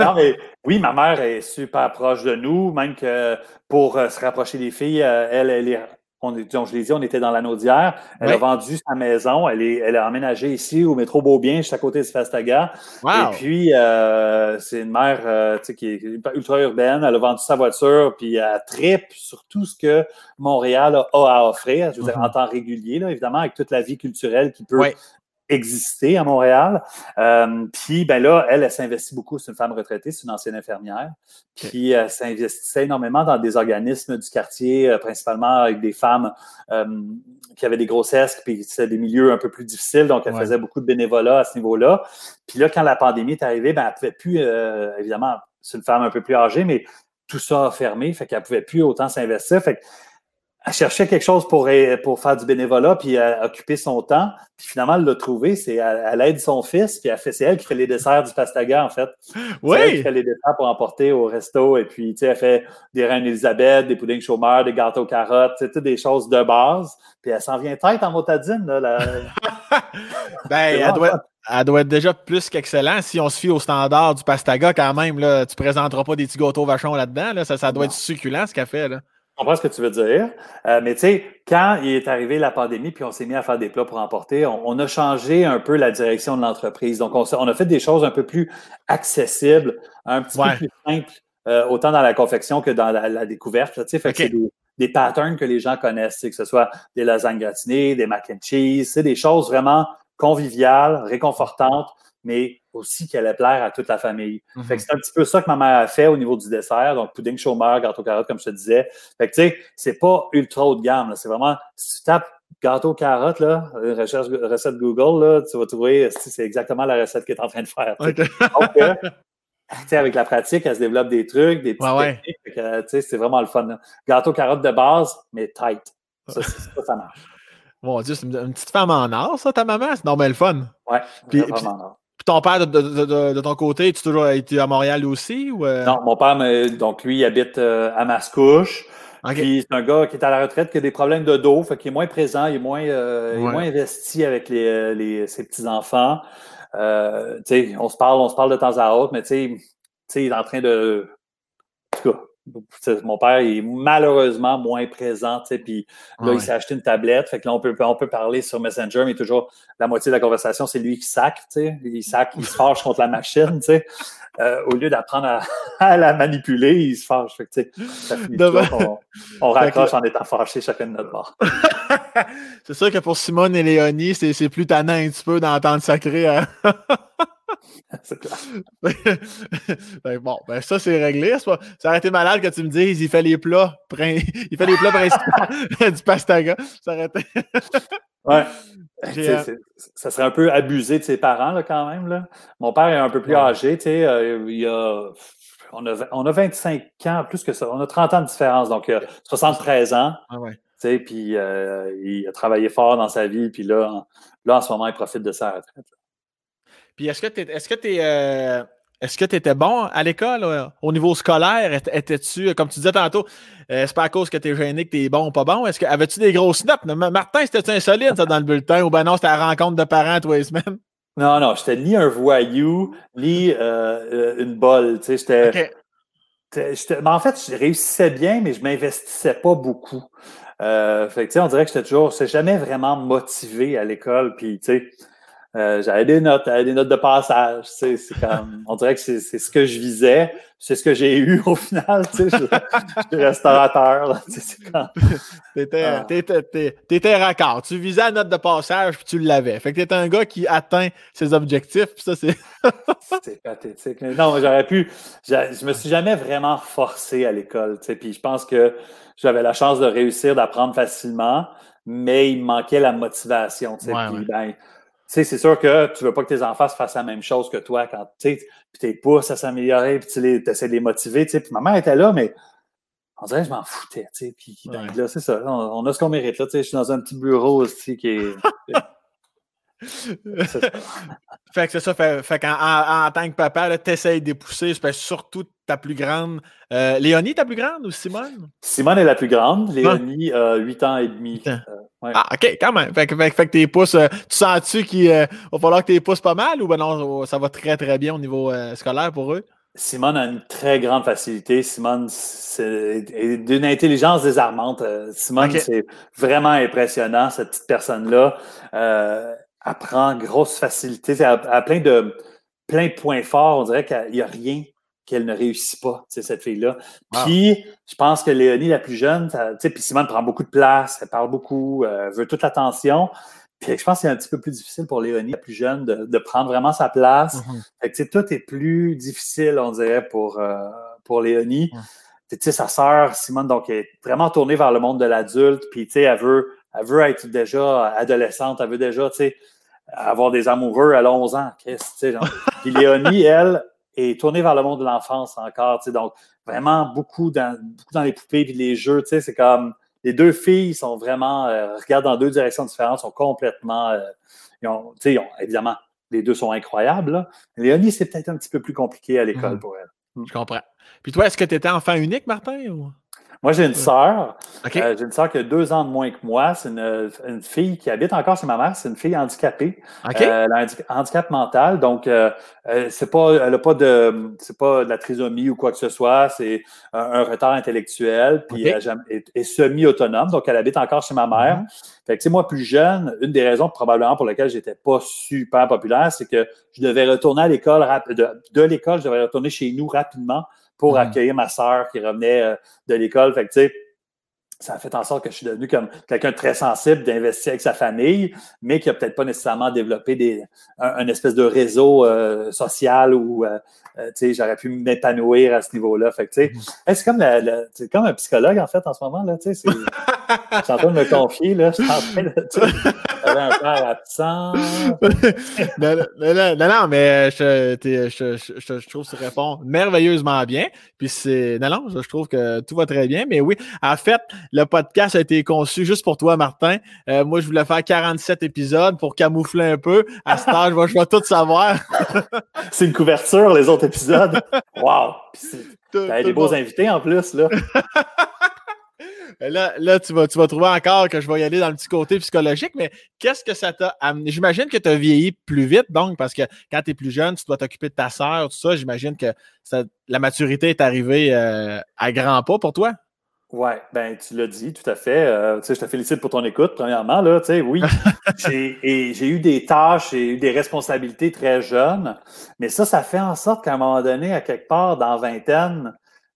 non, mais oui, ma mère est super proche de nous, même que pour euh, se rapprocher des filles, euh, elle, elle est on donc, je l'ai dit, on était dans l'anneau d'hier. Elle a vendu sa maison. Elle, est, elle a emménagé ici au métro Beaubien, juste à côté de Fastaga. Et puis, euh, c'est une mère euh, qui est ultra urbaine. Elle a vendu sa voiture, puis elle tripe sur tout ce que Montréal a à offrir, je veux dire, mm-hmm. en temps régulier, là, évidemment, avec toute la vie culturelle qui peut exister à Montréal. Euh, puis ben là, elle, elle s'investit beaucoup. C'est une femme retraitée, c'est une ancienne infirmière. Puis elle s'investissait énormément dans des organismes du quartier, euh, principalement avec des femmes euh, qui avaient des grossesses, puis c'était des milieux un peu plus difficiles. Donc, elle faisait beaucoup de bénévolat à ce niveau-là. Puis là, quand la pandémie est arrivée, ben, elle pouvait plus, évidemment, c'est une femme un peu plus âgée, mais tout ça a fermé, fait qu'elle pouvait plus autant s'investir. Fait elle cherchait quelque chose pour, pour faire du bénévolat puis euh, occuper son temps. Puis finalement, elle l'a trouvé. C'est, elle, aide son fils, puis c'est elle qui fait les desserts du pastaga, en fait. Oui. C'est elle qui fait les desserts pour emporter au resto. Et puis, tu sais, elle fait des reines Elisabeth, des puddings chômeurs, des gâteaux carottes, tu sais, des choses de base. Puis elle s'en vient tête en motadine, là. La... *laughs* ben, elle doit, elle doit être déjà plus qu'excellent. Si on se fie au standard du pastaga, quand même, là, tu présenteras pas des petits gâteaux vachons là-dedans. Là. Ça, ça doit être succulent, ce qu'elle fait, là. Je comprends ce que tu veux dire. Euh, mais tu sais, quand il est arrivé la pandémie, puis on s'est mis à faire des plats pour emporter, on, a changé un peu la direction de l'entreprise. Donc, on, a fait des choses un peu plus accessibles, un petit peu plus simples, euh, autant dans la confection que dans la, découverte. Tu sais, fait que c'est des, patterns que les gens connaissent, que ce soit des lasagnes gratinées, des mac and cheese, c'est des choses vraiment conviviales, réconfortantes, mais aussi qu'elle allait plaire à toute la famille. Fait que mhm. c'est un petit peu ça que ma mère a fait au niveau du dessert. Donc, pudding chômeur, gâteau carotte, comme je te disais. Fait que, tu sais, c'est pas ultra haut de gamme. C'est vraiment, si tu tapes gâteau carotte, là, recherche recette Google, là, tu vas trouver, c'est exactement la recette qu'elle est en train de faire. Donc, euh, avec la pratique, elle se développe des trucs, des petites techniques. c'est vraiment le fun. Gâteau carotte de base, mais tight. Ça, ça, ça marche. Mon Dieu, c'est une, petite femme en or, ça, ta maman? C'est normal le fun. Ouais, puis, puis. Puis ton père, de, ton côté, tu toujours été à Montréal aussi? Ou euh? Non, mon père, donc lui, il habite euh, à Mascouche. Puis c'est un gars qui est à la retraite, qui a des problèmes de dos, fait qu'il est moins présent, il est moins, euh, moins investi avec les, ses petits-enfants. on se parle, on se parle de temps à autre, mais tu sais, il est en train de. En tout cas, mon père est malheureusement moins présent, puis là, il s'est acheté une tablette. Fait que là, on peut, on peut parler sur Messenger, mais toujours la moitié de la conversation, c'est lui qui sac, Il sac, il se *laughs* fâche contre la machine, euh, au lieu d'apprendre *laughs* à, la manipuler, il se fâche. Fait que, ça finit on, *laughs* on, raccroche en étant fâché chacun de notre bord. c'est sûr que pour Simone et Léonie, c'est plus tannant un petit peu d'entendre sacré. Hein? *laughs* ben *laughs* bon, ben ça, c'est réglé. Ça aurait été malade que tu me dises il fait les plats, *laughs* il fait les plats principaux du pastaga. Ça aurait été. ouais. Euh, ça serait un peu abusé de ses parents, là, quand même. Là. Mon père est un peu plus âgé, tu sais. Euh, il a, on, a, on a 25 ans, plus que ça. On a 30 ans de différence, donc 73 ans. Ah ouais. Puis euh, il a travaillé fort dans sa vie, puis là, en, là, en ce moment, il profite de sa retraite. Puis est-ce que tu est-ce que tu euh, est-ce que tu étais bon à l'école au niveau scolaire? Étais-tu, comme tu disais tantôt, euh, c'est pas à cause que tu es gêné que tu es bon ou pas bon? Est-ce que avais-tu des grosses notes? Martin, c'était insolite ça dans le bulletin? Ou ben non, c'était la rencontre de parents tous les semaines? Non, non, j'étais ni un voyou, ni une bolle. Tu sais, j'étais. en fait, je réussissais bien, mais je m'investissais pas beaucoup. Euh, fait on dirait que j'étais toujours, c'est jamais vraiment motivé à l'école. Puis, tu sais, euh, j'avais des notes, j'avais des notes de passage. C'est comme, on dirait que c'est ce que je visais, c'est ce que j'ai eu au final. Je, je suis restaurateur. T'étais étais raccord. Tu visais la note de passage puis tu l'avais. Fait que t'étais un gars qui atteint ses objectifs. Puis ça, c'est. *laughs* c'est pathétique. Non, j'aurais pu. Je me suis jamais vraiment forcé à l'école. Puis je pense que j'avais la chance de réussir, d'apprendre facilement, mais il me manquait la motivation. Ben, c'est sûr que tu veux pas que tes enfants fassent la même chose que toi quand tu les pousses à s'améliorer, puis tu essaies de les motiver. Puis ma mère était là, mais on dirait que je m'en foutais. Puis ben, là, c'est ça. On, a ce qu'on mérite. Là, je suis dans un petit bureau aussi qui est. *laughs* fait que c'est ça. Fait, qu'en en, tant que papa, tu essaies de pousser, surtout ta plus grande. Euh, Léonie, ta plus grande ou Simone? Simone est la plus grande. Léonie, a 8 ans et demi. Euh, ah, OK, quand même. Fait, fait, fait que tes pouces, euh, tu sens-tu qu'il va falloir que tes pouces pas mal ou ben non, ça va très très bien au niveau scolaire pour eux? Simone a une très grande facilité. Simone est d'une intelligence désarmante. Simone, c'est vraiment impressionnant, cette petite personne-là apprend grosse facilité. Elle a, plein de plein de points forts. On dirait qu'il n'y a rien qu'elle ne réussit pas, cette fille-là. Puis, je pense que Léonie, la plus jeune, puis Simone prend beaucoup de place, elle parle beaucoup, euh, veut toute l'attention. Puis, je pense que c'est un petit peu plus difficile pour Léonie, la plus jeune, de, prendre vraiment sa place. Mm-hmm. tout est plus difficile, on dirait, pour, euh, pour Léonie. Tu sais, sa sœur, Simone, donc, est vraiment tournée vers le monde de l'adulte. Puis, tu sais, elle veut, elle veut être déjà adolescente, elle veut déjà, tu sais, avoir des amoureux à 11 ans. Qu'est-ce, tu sais, *laughs* Puis Léonie, elle, est tournée vers le monde de l'enfance encore, tu sais, donc vraiment beaucoup dans, beaucoup dans les poupées et les jeux, tu sais, c'est comme les deux filles sont vraiment, euh, regardent dans deux directions différentes, sont complètement, euh, ils ont, tu sais, évidemment, les deux sont incroyables. Là. Léonie, c'est peut-être un petit peu plus compliqué à l'école mmh. pour elle. Je comprends. Puis toi, est-ce que tu étais enfant unique, Martin? Ou? Moi, j'ai une sœur. Euh, j'ai une sœur qui a deux ans de moins que moi. C'est une, fille qui habite encore chez ma mère. C'est une fille handicapée. Euh, elle a un handicap mental. Donc, euh, c'est pas, elle a pas de, c'est pas de la trisomie ou quoi que ce soit. C'est un, retard intellectuel. Puis elle est, semi-autonome. Donc, elle habite encore chez ma mère. Mm-hmm. Fait que, moi, plus jeune, une des raisons probablement pour lesquelles j'étais pas super populaire, c'est que je devais retourner à l'école, de, de l'école, je devais retourner chez nous rapidement pour accueillir ma sœur qui revenait euh, de l'école. Fait que, tu sais, ça a fait en sorte que je suis devenu comme quelqu'un de très sensible, d'investir avec sa famille, mais qui n'a peut-être pas nécessairement développé des, un, espèce de réseau euh, social où euh, j'aurais pu m'épanouir à ce niveau-là. Fait que, mm-hmm. c'est comme, comme un psychologue, en fait, en ce moment. Là, *laughs* je suis en train de me confier. Là, je suis en train de un père absent. *laughs* non, non, non, mais je, je, je, trouve que tu réponds merveilleusement bien. Puis c'est. Non, non, je trouve que tout va très bien. Mais oui, en fait, le podcast a été conçu juste pour toi, Martin. Euh, moi, je voulais faire 47 épisodes pour camoufler un peu. À ce stade, je vais tout savoir. *laughs* c'est une couverture, les autres épisodes. Wow! T'as des beaux invités en plus, là. *laughs* Là, là tu, vas, tu vas trouver encore que je vais y aller dans le petit côté psychologique, mais qu'est-ce que ça t'a amené? J'imagine que tu as vieilli plus vite, donc, parce que quand tu es plus jeune, tu dois t'occuper de ta sœur, tout ça. J'imagine que la maturité est arrivée euh, à grands pas pour toi. Oui, ben tu l'as dit, tout à fait. Euh, je te félicite pour ton écoute, premièrement. Là, oui, *laughs* j'ai eu des tâches, j'ai eu des responsabilités très jeunes, mais ça, ça fait en sorte qu'à un moment donné, à quelque part, dans vingtaine,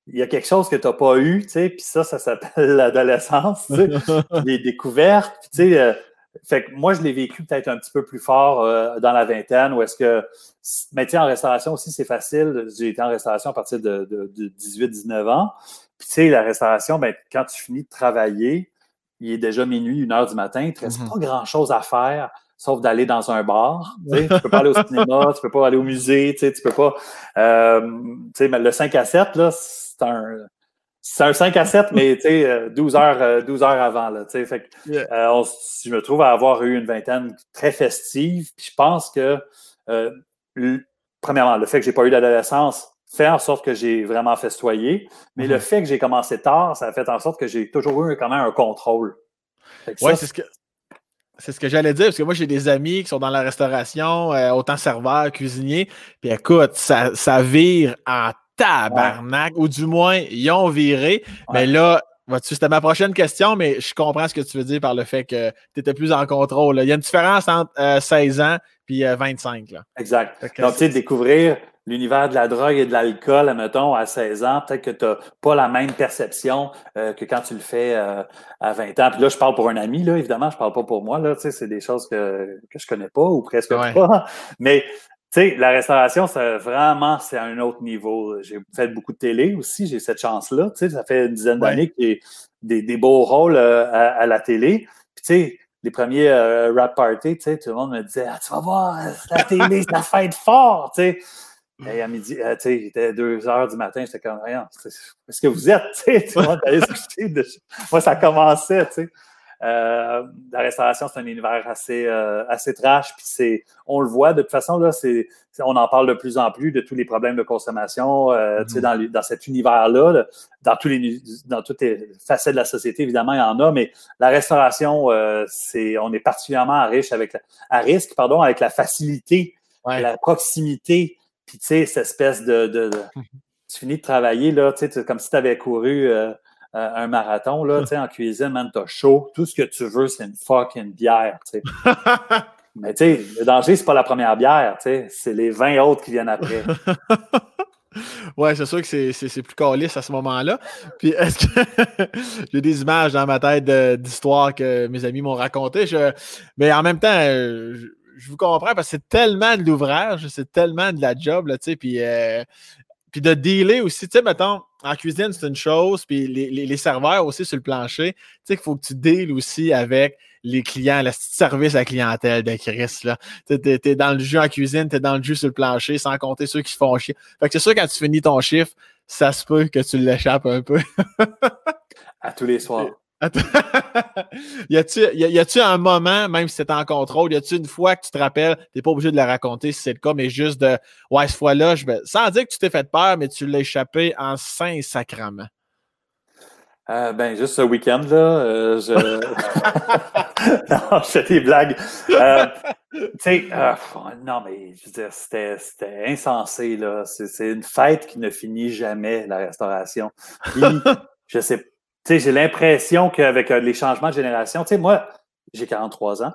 il y a quelque chose que tu n'as pas eu, tu sais, puis ça, ça s'appelle *laughs* l'adolescence, tu sais, *laughs* les découvertes, tu sais, euh, fait que moi, je l'ai vécu peut-être un petit peu plus fort euh, dans la vingtaine, où est-ce que, mais tu en restauration aussi, c'est facile. J'ai été en restauration à partir de, 18-19 ans. Puis tu sais, la restauration, ben, quand tu finis de travailler, il est déjà minuit, une heure du matin, il ne te reste mm-hmm. pas grand-chose à faire sauf d'aller dans un bar. Tu ne *laughs* peux pas aller au cinéma, tu ne peux pas aller au musée, tu ne peux pas. Euh, mais le 5 à 7, là, c'est un. C'est un 5 à 7, mais 12 heures, 12 euh, heures avant. Là, fait euh, je me trouve à avoir eu une vingtaine très festive. Puis je pense que, premièrement, le fait que je n'ai pas eu d'adolescence fait en sorte que j'ai vraiment festoyé. Mais le mm-hmm. fait que j'ai commencé tard, ça a fait en sorte que j'ai toujours eu quand même un contrôle. Oui, c'est ce que. C'est ce que j'allais dire, parce que moi, j'ai des amis qui sont dans la restauration, euh, autant serveurs, cuisiniers. Puis écoute, ça, ça vire en tabarnak, ou du moins, ils ont viré. Mais là, c'était ma prochaine question, mais je comprends ce que tu veux dire par le fait que tu étais plus en contrôle. Il y a une différence entre 16 euh, ans et 25. Là. Exact. Donc, tu sais, découvrir l'univers de la drogue et de l'alcool, admettons, à 16 ans, peut-être que tu n'as pas la même perception euh, que quand tu le fais euh, à 20 ans. Puis là, je parle pour un ami, là, évidemment, je parle pas pour moi. Là, c'est des choses que, que je connais pas ou presque pas. Mais sais, la restauration, c'est vraiment, c'est à un autre niveau. J'ai fait beaucoup de télé aussi, j'ai cette chance-là. Tu sais, ça fait une dizaine d'années que j'ai des, des, beaux rôles euh, à, la télé. Puis tu sais, les premiers rap parties, tu sais, tout le monde me disait ah, Tu vas voir, la télé, *laughs* ça fête fort, tu sais. Et à midi, euh, tu sais, il était 2 heures du matin, j'étais comme, rien, est-ce que vous êtes, tu sais, moi, ça commençait, tu sais. Euh, la restauration, c'est un univers assez, euh, assez trash, puis c'est, on le voit, de toute façon, là, c'est, on en parle de plus en plus de tous les problèmes de consommation, sais, mm-hmm. dans, dans cet univers-là, dans, tous les, dans toutes les facettes de la société, évidemment, il y en a, mais la restauration, c'est, on est particulièrement riche avec, à risque, pardon, avec la facilité, la proximité, puis, tu sais, cette espèce de, mmh Tu finis de travailler, là, tu sais, comme si tu avais couru euh, euh, un marathon, là, tu sais, en cuisine, man, t'as chaud. Tout ce que tu veux, c'est une fucking bière, tu sais. *laughs* Mais, tu sais, le danger, c'est pas la première bière, tu sais, c'est les 20 autres qui viennent après. *laughs* Ouais, c'est sûr que c'est plus calice à ce moment-là. Puis est-ce que *laughs* j'ai des images dans ma tête d'histoires que mes amis m'ont racontées. Mais en même temps, je je vous comprends parce que c'est tellement de l'ouvrage, c'est tellement de la job, là, tu sais, puis, euh, puis de dealer aussi, tu sais, mettons, en cuisine, c'est une chose, puis les, serveurs aussi sur le plancher, tu sais, qu'il faut que tu deals aussi avec les clients, le service à la clientèle de Chris, là. Tu es, dans le jus en cuisine, tu es dans le jus sur le plancher, sans compter ceux qui se font chier. Fait que c'est sûr, quand tu finis ton chiffre, ça se peut que tu l'échappes un peu. *laughs* à tous les soirs. *laughs* y a-tu un moment, même si c'est en contrôle, y a-tu une fois que tu te rappelles, t'es pas obligé de la raconter si c'est le cas, mais juste de Ouais, cette fois-là, je sans dire que tu t'es fait peur, mais tu l'as échappé en saint sacrament. Euh, ben, juste ce week-end, là, euh, je. *laughs* *laughs* non, je fais des blagues. Euh, tu sais, non, mais je veux dire, c'était insensé, là. C'est une fête qui ne finit jamais, la restauration. Puis, je sais sais, j'ai l'impression qu'avec euh, les changements de génération, tu sais, moi, j'ai 43 ans.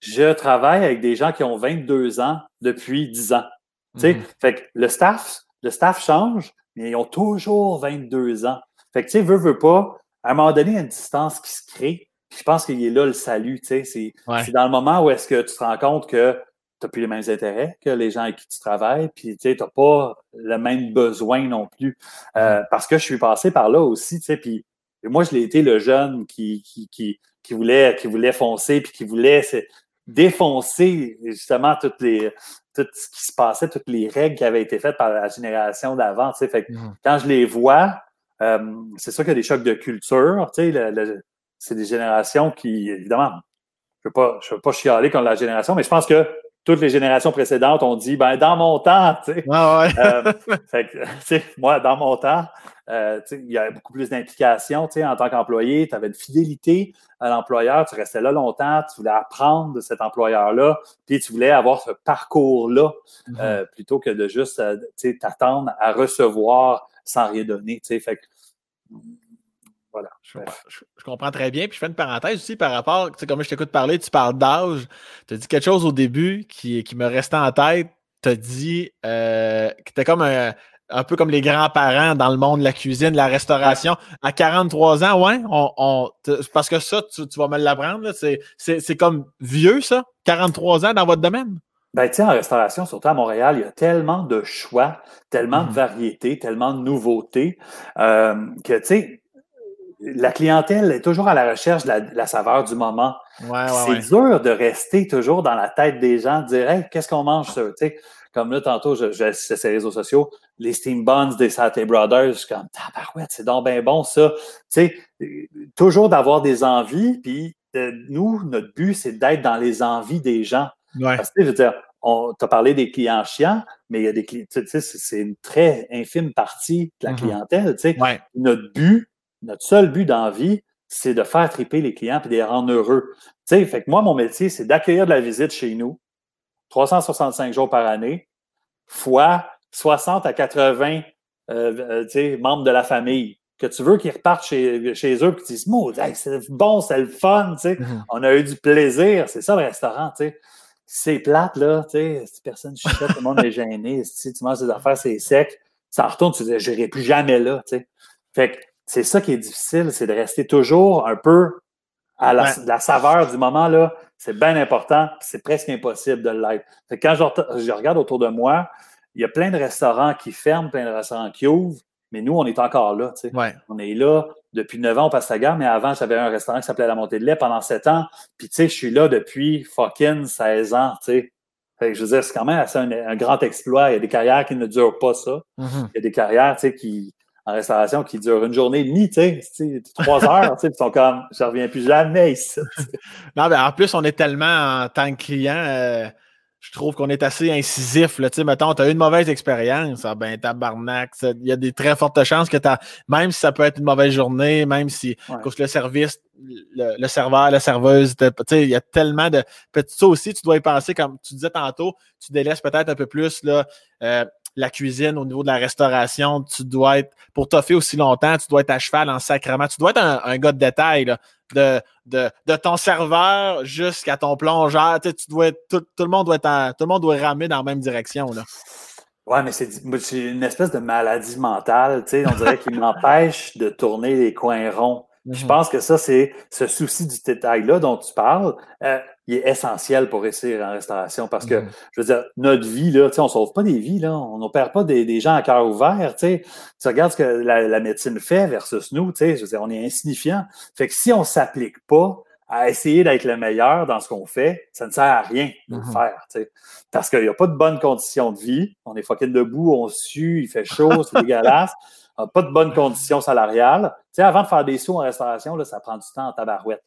Je travaille avec des gens qui ont 22 ans depuis 10 ans. Tu sais, mhm. fait que le staff, le staff change, mais ils ont toujours 22 ans. Fait que, tu sais, veut, veut pas, à un moment donné, il y a une distance qui se crée. je pense qu'il est là le salut, tu sais. C'est dans le moment où est-ce que tu te rends compte que tu n'as plus les mêmes intérêts que les gens avec qui tu travailles, puis tu n'as pas le même besoin non plus. Euh, mhm. parce que je suis passé par là aussi, tu sais, puis moi, je l'ai été le jeune qui, qui, qui, qui, voulait, qui voulait foncer puis qui voulait défoncer justement toutes les, tout ce qui se passait, toutes les règles qui avaient été faites par la génération d'avant. Fait mmh. Quand je les vois, euh, c'est sûr qu'il y a des chocs de culture. c'est des générations qui, évidemment, je ne veux, veux, pas chialer contre la génération, mais je pense que toutes les générations précédentes ont dit ben dans mon temps, tu sais. Euh, *laughs* moi, dans mon temps, euh, il y avait beaucoup plus d'implication en tant qu'employé, tu avais une fidélité à l'employeur, tu restais là longtemps, tu voulais apprendre de cet employeur-là, puis tu voulais avoir ce parcours-là euh, plutôt que de juste t'attendre à recevoir sans rien donner. Fait voilà. Je, comprends très bien. Puis je fais une parenthèse aussi par rapport, tu sais, comme je t'écoute parler, tu parles d'âge. Tu as dit quelque chose au début qui, qui me restait en tête. Tu as dit euh, que tu comme un, un peu comme les grands-parents dans le monde de la cuisine, de la restauration. À 43 ans, ouais, on, parce que ça, tu, vas me l'apprendre, c'est comme vieux, ça, 43 ans dans votre domaine? Ben, tu en restauration, surtout à Montréal, il y a tellement de choix, tellement de mmh variétés, tellement de nouveautés, euh, que, tu sais, la clientèle est toujours à la recherche de la, saveur du moment. c'est dur de rester toujours dans la tête des gens, de dire, hey, qu'est-ce qu'on mange, ça? comme là, tantôt, je, je ces réseaux sociaux, les Steam Buns des Saturday Brothers, je suis comme, tabarouette, c'est donc bien bon, ça. Sais, toujours d'avoir des envies, puis euh, nous, notre but, c'est d'être dans les envies des gens. Parce que, je veux dire, on t'a parlé des clients chiants, mais il y a des clients, tu sais, c'est une très infime partie de la mm-hmm. clientèle. Notre but, notre seul but d'envie, c'est de faire triper les clients et de les rendre heureux. Tu sais, fait que moi, mon métier, c'est d'accueillir de la visite chez nous, 365 jours par année, fois 60 à 80 euh, euh membres de la famille. Que tu veux qu'ils repartent chez, chez eux et qu'ils disent c'est bon, c'est le fun, tu sais. Mm-hmm. on a eu du plaisir. C'est ça le restaurant. tu sais. C'est plate, là, tu sais, personne chuchote, tout le monde est gêné. Si tu manges des affaires, c'est sec, ça retourne, tu dis, je n'irai plus jamais là. tu sais. Fait que c'est ça qui est difficile, c'est de rester toujours un peu à la, saveur du moment, là. C'est bien important, c'est presque impossible de l'être. Quand je, regarde autour de moi, il y a plein de restaurants qui ferment, plein de restaurants qui ouvrent, mais nous, on est encore là. On est là depuis 9 ans au Pastaga, mais avant, j'avais un restaurant qui s'appelait La Montée de lait pendant 7 ans. Puis, tu sais, je suis là depuis fucking 16 ans, tu sais. je veux dire, c'est quand même assez un, grand exploit. Il y a des carrières qui ne durent pas ça. Mm-hmm. Il y a des carrières, tu sais, qui, en restauration qui dure une journée et demie, tu sais, trois heures, tu sais, ils sont comme, je reviens plus jamais ici. non, ben en plus, on est tellement en tant que client, euh, je trouve qu'on est assez incisif. Là, tu sais, mettons, tu as eu une mauvaise expérience, ah ben tabarnak, il y a des très fortes chances que tu même si ça peut être une mauvaise journée, même si le service, le, serveur, la serveuse, tu sais, il y a tellement de. Ça aussi, tu dois y penser, comme tu disais tantôt, tu délaisses peut-être un peu plus là, euh, la cuisine, au niveau de la restauration, tu dois être, pour toffer aussi longtemps, tu dois être à cheval en sacrement. Tu dois être un, gars de détail, de, de, ton serveur jusqu'à ton plongeur. Tu, dois tout, le monde doit être tout le monde doit ramer dans la même direction. Là. Ouais, mais c'est une espèce de maladie mentale, tu sais, on dirait qu'il *laughs* m'empêche de tourner les coins ronds. Je mhm. pense que ça, c'est ce souci du détail-là dont tu parles. Euh, il est essentiel pour réussir en restauration parce que, mhm. je veux dire, notre vie, là, on ne sauve pas des vies, là, on n'opère pas des, gens à cœur ouvert. Tu regardes ce que la, médecine fait versus nous, je veux dire, on est insignifiant. Fait que si on ne s'applique pas à essayer d'être le meilleur dans ce qu'on fait, ça ne sert à rien de le mhm. faire. Parce qu'il n'y a pas de bonnes conditions de vie. On est fucking debout, on sue, il fait chaud, c'est *laughs* dégueulasse pas de bonnes conditions salariales. Tu sais, avant de faire des sous en restauration, là, ça prend du temps en tabarouette.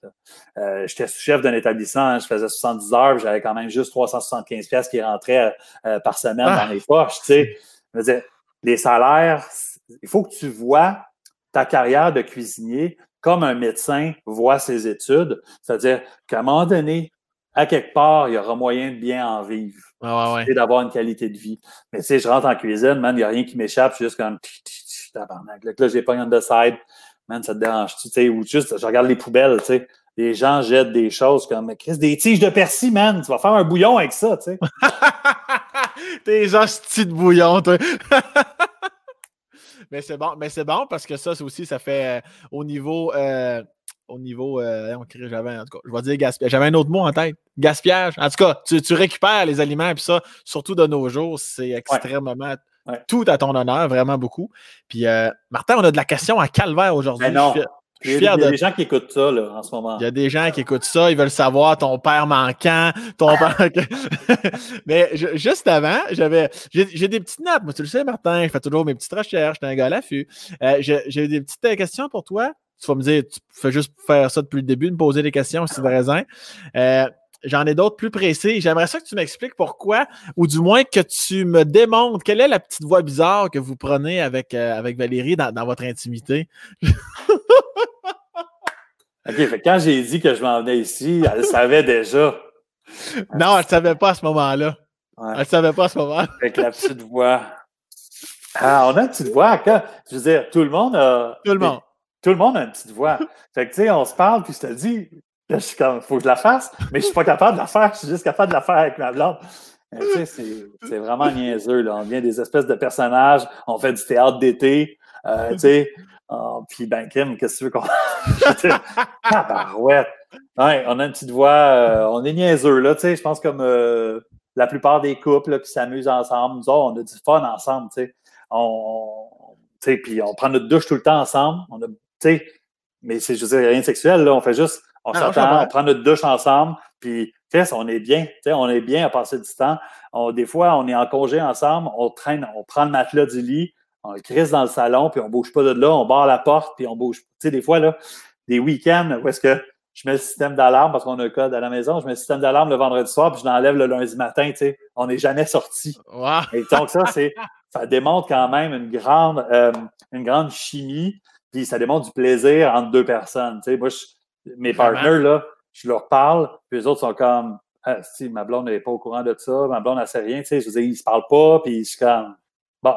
Euh, J'étais chef d'un établissement, hein, je faisais 70 heures, j'avais quand même juste 375 pièces qui rentraient euh, par semaine ah! dans les poches. Tu sais. Je veux dire, les salaires, il faut que tu vois ta carrière de cuisinier comme un médecin voit ses études. C'est-à-dire qu'à un moment donné, à quelque part, il y aura moyen de bien en vivre. Et d'avoir une qualité de vie. Mais tu sais, je rentre en cuisine, man, il n'y a rien qui m'échappe, je suis juste comme tabarnak. Là, j'ai pas un the side. Man, ça te dérange-tu? Tu sais, ou juste, je regarde les poubelles, tu sais. Les gens jettent des choses comme Chris, des tiges de persil, man. Tu vas faire un bouillon avec ça, tu sais. *laughs* Tes hosties de bouillon, toi. *laughs* mais c'est bon, mais c'est bon parce que ça, aussi, ça fait euh, au niveau. Euh, au niveau. Euh, j'avais, en tout cas, je vais dire gaspillage. J'avais un autre mot en tête. Gaspillage. En tout cas, tu, tu récupères les aliments, puis ça, surtout de nos jours, c'est extrêmement tout à ton honneur, vraiment beaucoup. Puis, euh, Martin, on a de la question à calvaire aujourd'hui. Ben non. il y a, des gens qui écoutent ça là, en ce moment. Il y a des gens qui écoutent ça, ils veulent savoir ton père manquant, ton père. *laughs* Mais juste avant, j'avais j'ai des petites notes. Moi, tu le sais, Martin, je fais toujours mes petites recherches, j'étais un gars à l'affût. Euh, j'ai des petites euh, questions pour toi. Tu vas me dire, tu fais juste faire ça depuis le début, me poser des questions si tu as raison. Euh, J'en ai d'autres plus précis. J'aimerais ça que tu m'expliques pourquoi, ou du moins que tu me démontres quelle est la petite voix bizarre que vous prenez avec, euh, avec Valérie dans, votre intimité? *laughs* OK, quand j'ai dit que je m'en venais ici, elle savait déjà. Non, elle ne savait pas à ce moment-là. Elle ne savait pas à ce moment-là. Avec la petite voix. Ah, on a une petite voix. Quand, je veux dire, tout le monde a. Tout le monde. Tout le monde a une petite voix. Fait que, tu sais, on se parle, puis je te dis, Là, je suis comme, faut que je la fasse, mais je suis pas capable de la faire, je suis juste capable de la faire avec ma blonde. c'est vraiment niaiseux. Là. On devient des espèces de personnages. On fait du théâtre d'été. Euh, tu sais, oh, puis ben, Kim, qu'est-ce que tu veux qu'on. ah, *laughs* ouais. On a une petite voix. Euh, on est niaiseux, là. Tu sais, je pense comme euh, la plupart des couples qui s'amusent ensemble. Nous autres, on a du fun ensemble, tu sais. On, puis on prend notre douche tout le temps ensemble. On a, mais c'est, je veux dire, rien de sexuel, là. On fait juste, on s'attend, on prend notre douche ensemble, puis on est bien, on est bien à passer du temps. des fois, on est en congé ensemble, on traîne, on prend le matelas du lit, on le crisse dans le salon, puis on bouge pas de là, on barre la porte, puis on bouge. Tu sais, des fois, là, des week-ends où est-ce que je mets le système d'alarme parce qu'on a un code à la maison, je mets le système d'alarme le vendredi soir, puis je l'enlève le lundi matin, tu sais. On n'est jamais sorti. Et donc, ça, c'est, *laughs* ça démontre quand même une grande, euh, une grande chimie, puis ça démontre du plaisir entre deux personnes. Tu sais, moi, mes partenaires, là, je leur parle, puis les autres sont comme ah, si ma blonde n'est pas au courant de ça, ma blonde, elle sait rien, tu sais, je veux dire, ils se parlent pas, puis je suis comme bon.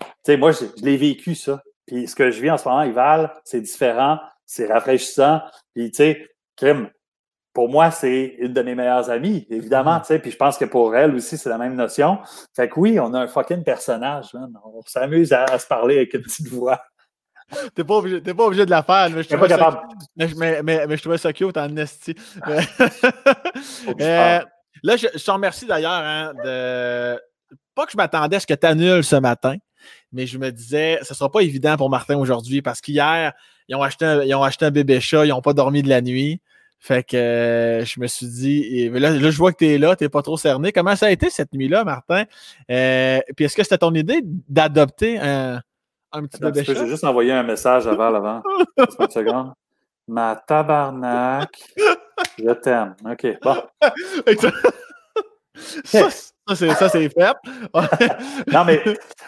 Tu sais, moi, je, l'ai vécu, ça. Puis ce que je vis en ce moment, Ival, c'est différent, c'est rafraîchissant. Puis, tu sais, Kim, pour moi, c'est une de mes meilleures amies, évidemment, mm-hmm. tu sais, puis je pense que pour elle aussi, c'est la même notion. Fait que oui, on a un fucking personnage, on s'amuse à, se parler avec une petite voix. T'es pas, obligé, pas obligé de la faire. Mais je, pas capable. mais, mais, mais, je trouvais ça cute en esti. euh, là, je, je, te remercie d'ailleurs hein, de. Pas que je m'attendais à ce que tu annules ce matin, mais je me disais, ce ne sera pas évident pour Martin aujourd'hui parce qu'hier, ils, ont acheté un, ils ont acheté un bébé chat, ils n'ont pas dormi de la nuit. Fait que euh, je me suis dit, et, là, là, je vois que tu es là, tu n'es pas trop cerné. Comment ça a été cette nuit-là, Martin? Euh, puis est-ce que c'était ton idée d'adopter un, un petit bébé J'ai juste envoyé un message avant, avant. une seconde. Ma tabarnak, je t'aime. OK, bon. ça, ça c'est fait. non, mais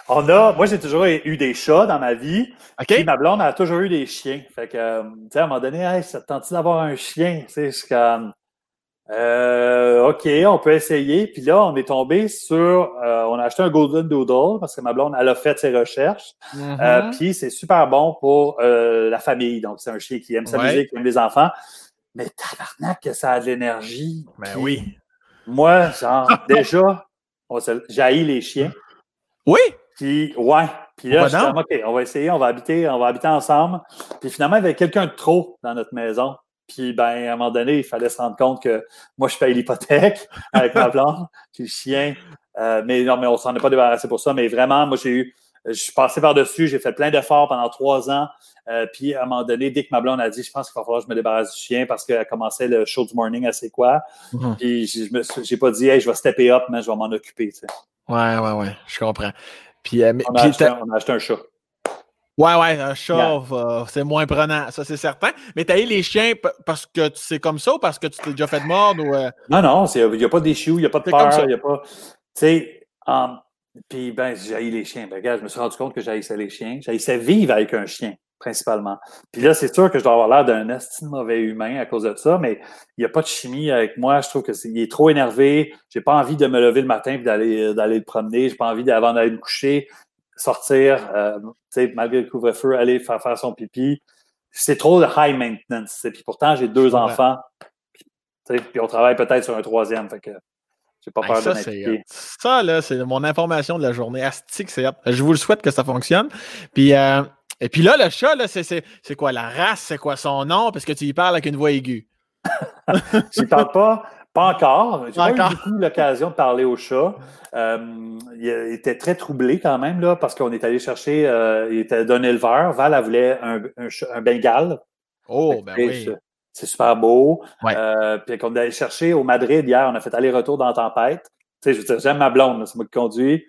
on a. Moi, j'ai toujours eu des chats dans ma vie. OK. Puis ma blonde a toujours eu des chiens. Fait que, euh, tu sais, à un moment donné, hey, ça te tente d'avoir un chien? Tu sais, je comme. Euh, OK, on peut essayer. Puis là, on est tombé sur, euh, on a acheté un Golden Doodle parce que ma blonde, elle a fait ses recherches. Mm-hmm. Euh, puis c'est super bon pour la famille. Donc, c'est un chien qui aime s'amuser, qui aime les enfants. Mais tabarnak que ça a de l'énergie. Ben oui. Moi, genre, *laughs* déjà, j'ai les chiens. Oui? Puis, ouais. Puis là, je suis OK, on va essayer, on va habiter, on va habiter ensemble. Puis finalement, il y avait quelqu'un de trop dans notre maison. Puis, ben, à un moment donné, il fallait se rendre compte que moi, je paye l'hypothèque *laughs* avec ma blonde, puis le chien. Euh, mais non, mais on s'en est pas débarrassé pour ça. Mais vraiment, moi, j'ai eu, je suis passé par-dessus, j'ai fait plein d'efforts pendant trois ans. Euh, puis, à un moment donné, dès que ma blonde a dit, je pense qu'il va falloir que je me débarrasse du chien parce qu'elle commençait le show du morning à C'est quoi. Mm-hmm. Puis, je n'ai pas dit, hey, je vais stepper up, mais je vais m'en occuper. Tu sais. Ouais, ouais, ouais, je comprends. Puis, euh, on, a acheté, on a acheté un chat. Ouais, ouais, un chat, c'est moins prenant, ça c'est certain. Mais t'as eu les chiens parce que c'est comme ça ou parce que tu t'es déjà fait de mordre ou. Euh? Non, non, il n'y a pas d'échou, il n'y a pas de peur, il n'y a pas. Tu sais, um, puis ben, j'ai les chiens. Ben, regarde, je me suis rendu compte que j'haïssais les chiens. J'haïssais vivre avec un chien, principalement. Puis là, c'est sûr que je dois avoir l'air d'un estime mauvais humain à cause de ça, mais il n'y a pas de chimie avec moi. Je trouve qu'il est, est trop énervé. J'ai pas envie de me lever le matin et d'aller d'aller le promener. J'ai pas envie avant d'aller me coucher sortir, euh, malgré le couvre-feu, aller faire, faire son pipi. C'est trop de high maintenance. Puis pourtant, j'ai deux enfants. Puis on travaille peut-être sur un troisième. Fait que j'ai pas peur de m'impliquer. Ça, là, c'est mon information de la journée. Astique, c'est Je vous le souhaite que ça fonctionne. Puis, euh, et puis là, le chat, là, c'est quoi? La race? C'est quoi son nom? Parce que tu y parles avec une voix aiguë. *laughs* Je parle pas. Pas encore. J'ai pas, eu du coup l'occasion de parler au chat. Euh, il était très troublé quand même, là, parce qu'on est allé chercher, euh, il était d'un éleveur. Val, elle voulait un, un, Bengale. Oh, ben oui. C'est super beau. Euh, puis qu'on est allé chercher au Madrid hier, on a fait aller-retour dans la tempête. Tu sais, je veux dire, j'aime ma blonde, c'est moi qui conduis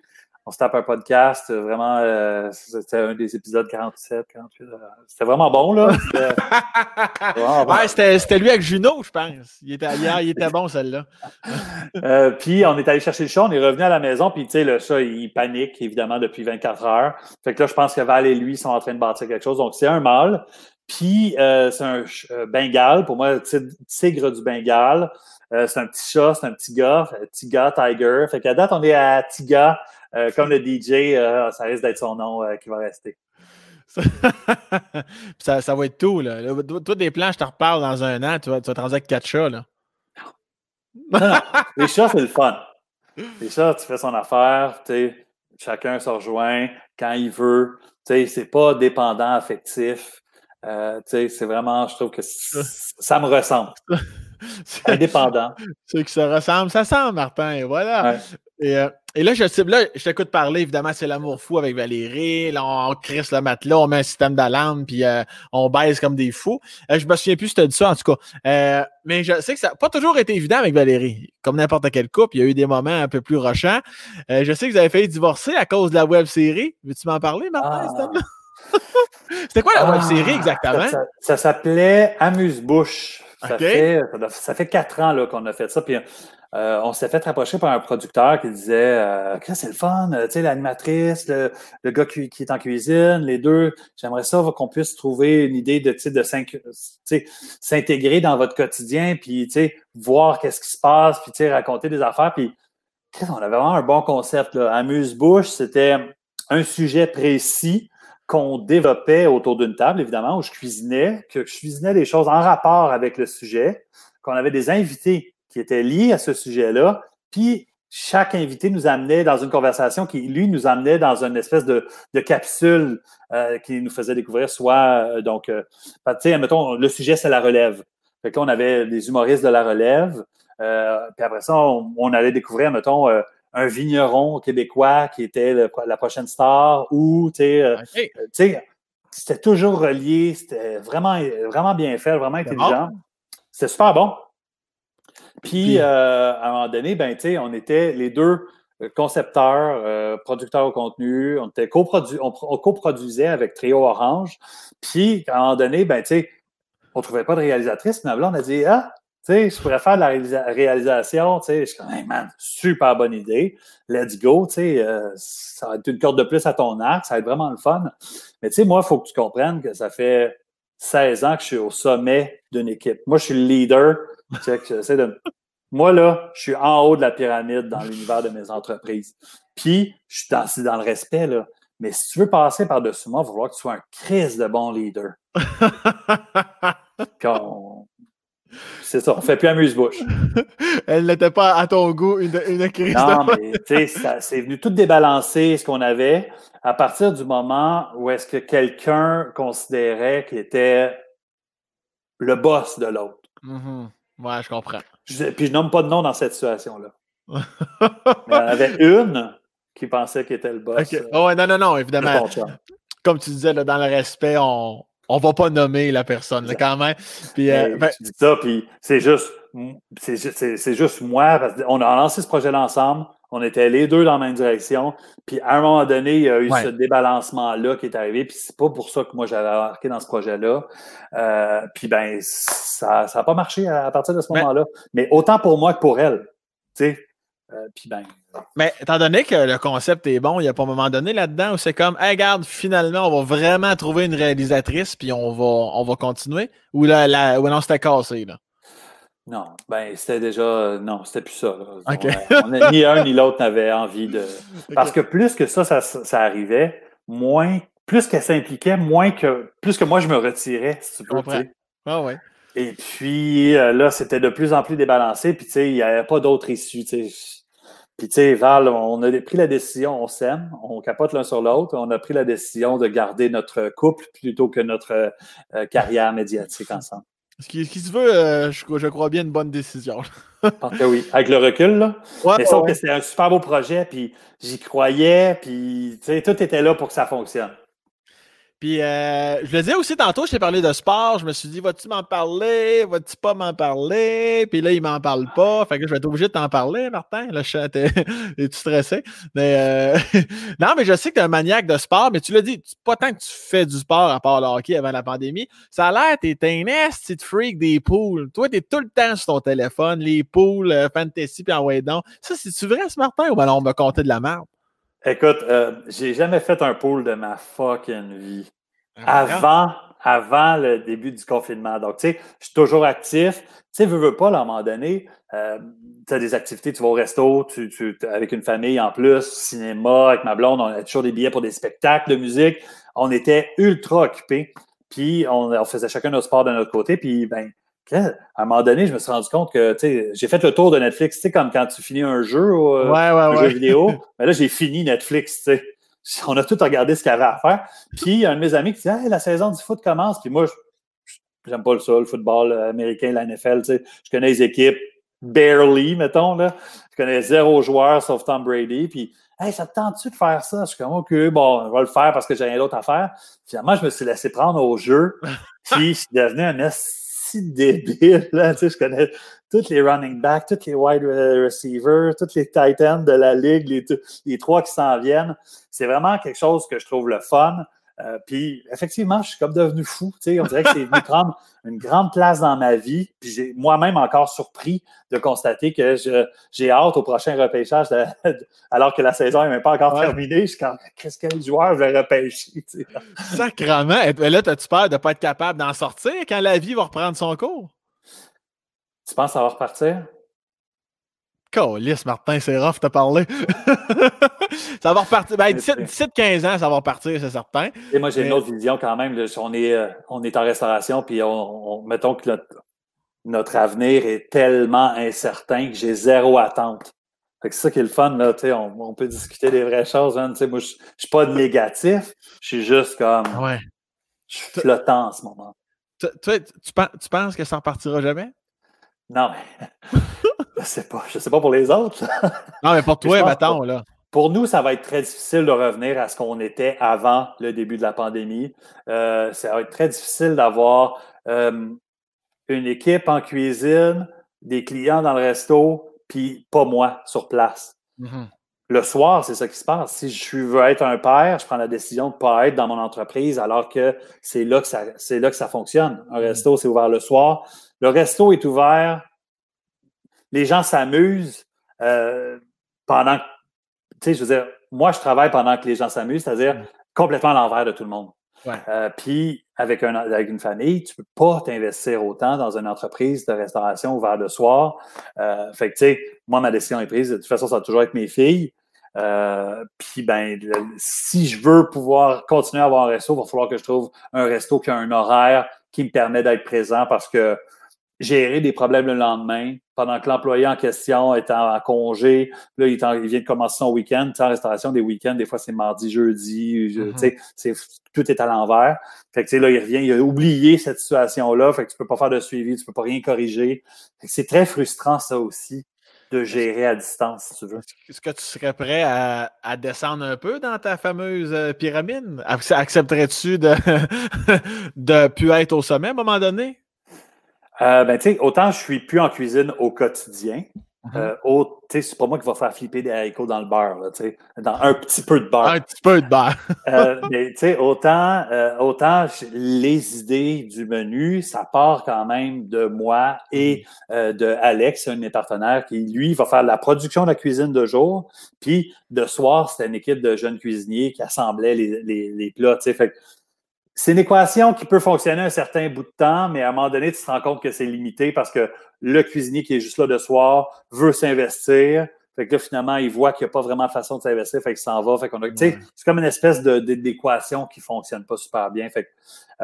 on se tape un podcast. Euh, vraiment, euh, c'était un des épisodes 47, 48. Euh, c'était vraiment bon, là. *laughs* C'était, lui avec Juno, je pense. Il était, hier, il était bon, celle-là. *laughs* puis, on est allé chercher le chat, on est revenu à la maison, puis, tu sais, le chat, il panique, évidemment, depuis 24 heures. Fait que là, je pense que Val et lui sont en train de bâtir quelque chose. Donc, c'est un mâle. Puis, c'est un Bengale. Pour moi, tigre du Bengale. c'est un petit chat, c'est un petit gars, Tiga, Tiger. Fait qu'à date, on est à Tiga. Euh, comme le DJ, euh, ça risque d'être son nom euh, qui va rester. ça, *laughs* ça, va être tout. Là. Toi, des plans, je te reparle dans un an, tu vas, tu vas te avec quatre chats. Là. *laughs* les chats, c'est le fun. Et ça, tu fais son affaire, chacun se rejoint quand il veut. C'est pas dépendant affectif. Euh, c'est vraiment, je trouve que ça me ressemble. *laughs* Indépendant. Ceux qui se ressemblent, ça sent, Martin. Et voilà. Euh, et, là, je, là, je t'écoute parler, évidemment, c'est l'amour fou avec Valérie. Là, on, crisse le matelas, on met un système d'alarme, puis euh, on baise comme des fous. je me souviens plus si tu as dit ça, en tout cas. mais je sais que ça n'a pas toujours été évident avec Valérie. Comme n'importe quel couple, il y a eu des moments un peu plus rochants. je sais que vous avez failli divorcer à cause de la web série. Veux-tu m'en parler, Martin, ah. *laughs* C'était quoi la web série exactement? Ça, s'appelait Amuse-Bouche. Ça, fait, ça fait quatre ans qu'on a fait ça. Puis euh, on s'est fait rapprocher par un producteur qui disait euh, c'est le fun, tu sais, l'animatrice, le, gars qui, est en cuisine, les deux, j'aimerais ça qu'on puisse trouver une idée de, de s'intégrer dans votre quotidien, puis voir qu'est-ce qui se passe, puis raconter des affaires. Puis on avait vraiment un bon concept. Amuse-bouche, c'était un sujet précis qu'on développait autour d'une table, évidemment, où je cuisinais, que je cuisinais des choses en rapport avec le sujet, qu'on avait des invités qui étaient liés à ce sujet-là, puis chaque invité nous amenait dans une conversation qui, lui, nous amenait dans une espèce de, capsule euh, qui nous faisait découvrir soit, euh, donc, euh, ben, tu sais, mettons, le sujet, c'est la relève. Fait que on avait des humoristes de la relève, puis après ça, on, on allait découvrir, mettons, un vigneron québécois qui était la prochaine star ou, tu sais, c'était toujours relié, c'était vraiment, vraiment bien fait, vraiment intelligent. C'était super bon. Puis, euh, à un moment donné, ben, on était les deux concepteurs, euh, producteurs au contenu, on, était on, coproduisait avec Trio Orange. Puis, à un moment donné, ben, on ne trouvait pas de réalisatrice, mais là, on a dit Ah, sais, je pourrais faire de la réalisation, tu sais, je suis comme, hey man, super bonne idée, let's go, tu sais, euh, ça va être une corde de plus à ton arc, ça va être vraiment le fun. Mais tu sais, moi, il faut que tu comprennes que ça fait 16 ans que je suis au sommet d'une équipe. Moi, je suis le leader, que j'essaie de... Moi, là, je suis en haut de la pyramide dans l'univers de mes entreprises. Puis, je suis dans, dans le respect, là. Mais si tu veux passer par-dessus moi, il va falloir que tu sois un crise de bon leader. *laughs* Quand c'est ça, on fait plus amuse-bouche. Elle n'était pas à ton goût, une, une crise. Non, mais tu sais, c'est venu tout débalancer ce qu'on avait à partir du moment où est-ce que quelqu'un considérait qu'il était le boss de l'autre. Mm-hmm. Ouais, je comprends. puis je nomme pas de nom dans cette situation-là. *laughs* il y en avait une qui pensait qu'il était le boss. Oh, non, non, non, évidemment. Comme tu disais, dans le respect, on, on va pas nommer la personne, là, quand même. Puis, euh, ben dis ça, puis c'est juste, c'est juste moi, parce qu'on a lancé ce projet-là ensemble, on était les deux dans la même direction, puis à un moment donné, il y a eu ce débalancement-là qui est arrivé, puis c'est pas pour ça que moi j'avais marqué dans ce projet-là. Euh, puis ben, ça n'a pas marché à, partir de ce moment-là. Mais autant pour moi que pour elle. Tu sais, euh, ben, Mais étant donné que le concept est bon, il n'y a pas un moment donné là-dedans où c'est comme, hey, regarde, finalement, on va vraiment trouver une réalisatrice, puis on va, on va continuer. Ou là, la, non, c'était cassé, là. Non, ben c'était déjà. Non, c'était plus ça. ni un ni l'autre n'avait envie de. *laughs* Parce que plus que ça, ça, arrivait, moins. Plus qu'elle s'impliquait, moins que. Plus que moi, je me retirais, si tu peux. Ah ouais. Et puis euh, là, c'était de plus en plus débalancé. Puis tu sais, il n'y avait pas d'autre issue. Puis, tu sais, Val, on a pris la décision, on s'aime, on capote l'un sur l'autre. On a pris la décision de garder notre couple plutôt que notre euh, carrière médiatique ensemble. Ce qui, se veut, euh, je, crois bien, une bonne décision. Parce que oui, avec le recul, là. Mais sauf que c'était un super beau projet, puis j'y croyais, puis, tout était là pour que ça fonctionne. Puis, euh, je le disais aussi tantôt, je t'ai parlé de sport. Je me suis dit, vas-tu m'en parler? Vas-tu pas m'en parler? Puis là, il m'en parle pas. Fait que je vais être obligé de t'en parler, Martin. Là, je *laughs* es-tu stressé? Mais, euh, *laughs* non, mais je sais que tu es un maniaque de sport, mais tu l'as dit, pas tant que tu fais du sport à part le hockey avant la pandémie. Ça a l'air, t'es un esti freak des poules. Toi, t'es tout le temps sur ton téléphone, les poules, euh, fantasy, puis en way Ça, c'est-tu vrai, ce Martin, ou ben on me compter de la merde? Écoute, euh, j'ai jamais fait un pool de ma fucking vie. Avant, avant le début du confinement. Donc, tu sais, je suis toujours actif. Tu sais, veux, veux pas, à un moment donné, euh, tu as des activités, tu vas au resto, tu, tu, avec une famille en plus, cinéma, avec ma blonde, on a toujours des billets pour des spectacles de musique. On était ultra occupés. Puis, on, on faisait chacun notre sport de notre côté. Puis, ben, à un moment donné, je me suis rendu compte que j'ai fait le tour de Netflix, tu sais, comme quand tu finis un jeu, euh, un jeu vidéo. *laughs* Mais là, j'ai fini Netflix, tu sais. On a tout regardé ce qu'il y avait à faire. Puis, un de mes amis qui dit hey, la saison du foot commence. Puis moi, j'aime pas le ça, le football américain, la NFL, tu sais. Je connais les équipes barely, mettons, là. Je connais zéro joueur sauf Tom Brady. Puis, hey, ça te tente-tu de faire ça? Je suis comme, OK, bon, on va le faire parce que j'ai rien d'autre à faire. Finalement, je me suis laissé prendre au jeu. *laughs* Puis, je suis devenu un si débile. Je connais tous les running backs, tous les wide receivers, tous les tight ends de la ligue, les, les trois qui s'en viennent. C'est vraiment quelque chose que je trouve le fun. Euh, puis effectivement, je suis comme devenu fou. Tu sais, on dirait que c'est venu *laughs* prendre une grande place dans ma vie. Puis j'ai moi-même encore surpris de constater que j'ai hâte au prochain repêchage alors que la saison n'est même pas encore terminée. Je suis comme qu'est-ce que le joueur vais repêcher? Sacrement. Là, as-tu peur de ne pas être capable d'en sortir quand la vie va reprendre son cours? Tu penses que ça va repartir? Calice, Martin, c'est rough, t'as parlé. *laughs* ça va repartir. Ben, 17-15 ans, ça va repartir, c'est certain. Et moi, j'ai une autre vision quand même. on, est, euh, on est en restauration, puis on, mettons que notre, avenir est tellement incertain que j'ai zéro attente. c'est ça qui est le fun, là, on, on peut discuter des vraies choses. Hein, moi, je ne suis pas négatif, je suis juste comme. Ouais. Je suis flottant en ce moment. Tu, tu penses que ça repartira jamais? Non, mais je sais pas. Je sais pas pour les autres. *laughs* non, mais pour toi, mettons, là. Pour nous, ça va être très difficile de revenir à ce qu'on était avant le début de la pandémie. Euh, ça va être très difficile d'avoir euh, une équipe en cuisine, des clients dans le resto, puis pas moi sur place. Mm-hmm. Le soir, c'est ça qui se passe. Si je veux être un père, je prends la décision de ne pas être dans mon entreprise alors que c'est là que ça, c'est là que ça fonctionne. Un mm-hmm. resto, c'est ouvert le soir. Le resto est ouvert. Les gens s'amusent euh, pendant. Tu sais, je veux dire, moi, je travaille pendant que les gens s'amusent, c'est-à-dire mm. complètement à l'envers de tout le monde. Euh, puis, avec, un, avec une famille, tu ne peux pas t'investir autant dans une entreprise de restauration ouverte le soir. Euh, fait que, tu sais, moi, ma décision est prise. De toute façon, ça va toujours être mes filles. puis, ben, si je veux pouvoir continuer à avoir un resto, il va falloir que je trouve un resto qui a un horaire qui me permet d'être présent parce que gérer des problèmes le lendemain, pendant que l'employé en question est en, congé. Là, il, vient de commencer son week-end. En restauration, des week-ends, des fois, c'est mardi, jeudi. Mm-hmm. c'est, tout est à l'envers. Fait que, là, il revient, il a oublié cette situation-là. Fait que tu peux pas faire de suivi, tu peux pas rien corriger. c'est très frustrant, ça aussi, de gérer à distance, si tu veux. Est-ce que tu serais prêt à, descendre un peu dans ta fameuse euh, pyramide? Accepterais-tu de *laughs* ne plus être au sommet à un moment donné? Euh, ben, tu sais, autant je suis plus en cuisine au quotidien, mhm. euh, c'est pas moi qui va faire flipper des haricots dans le beurre, là, dans un petit peu de beurre. Un petit peu de beurre. *laughs* euh, mais tu sais, autant, euh, autant les idées du menu, ça part quand même de moi et mhm. euh, de Alex, un de mes partenaires, qui lui va faire la production de la cuisine de jour, puis de soir, c'était une équipe de jeunes cuisiniers qui assemblaient les, les, les plats. Fait c'est une équation qui peut fonctionner un certain bout de temps, mais à un moment donné, tu te rends compte que c'est limité parce que le cuisinier qui est juste là de soir veut s'investir. Fait que là, finalement, il voit qu'il n'y a pas vraiment de façon de s'investir, fait qu'il s'en va. Fait qu'on a, c'est comme une espèce de, d'équation qui ne fonctionne pas super bien. Fait que,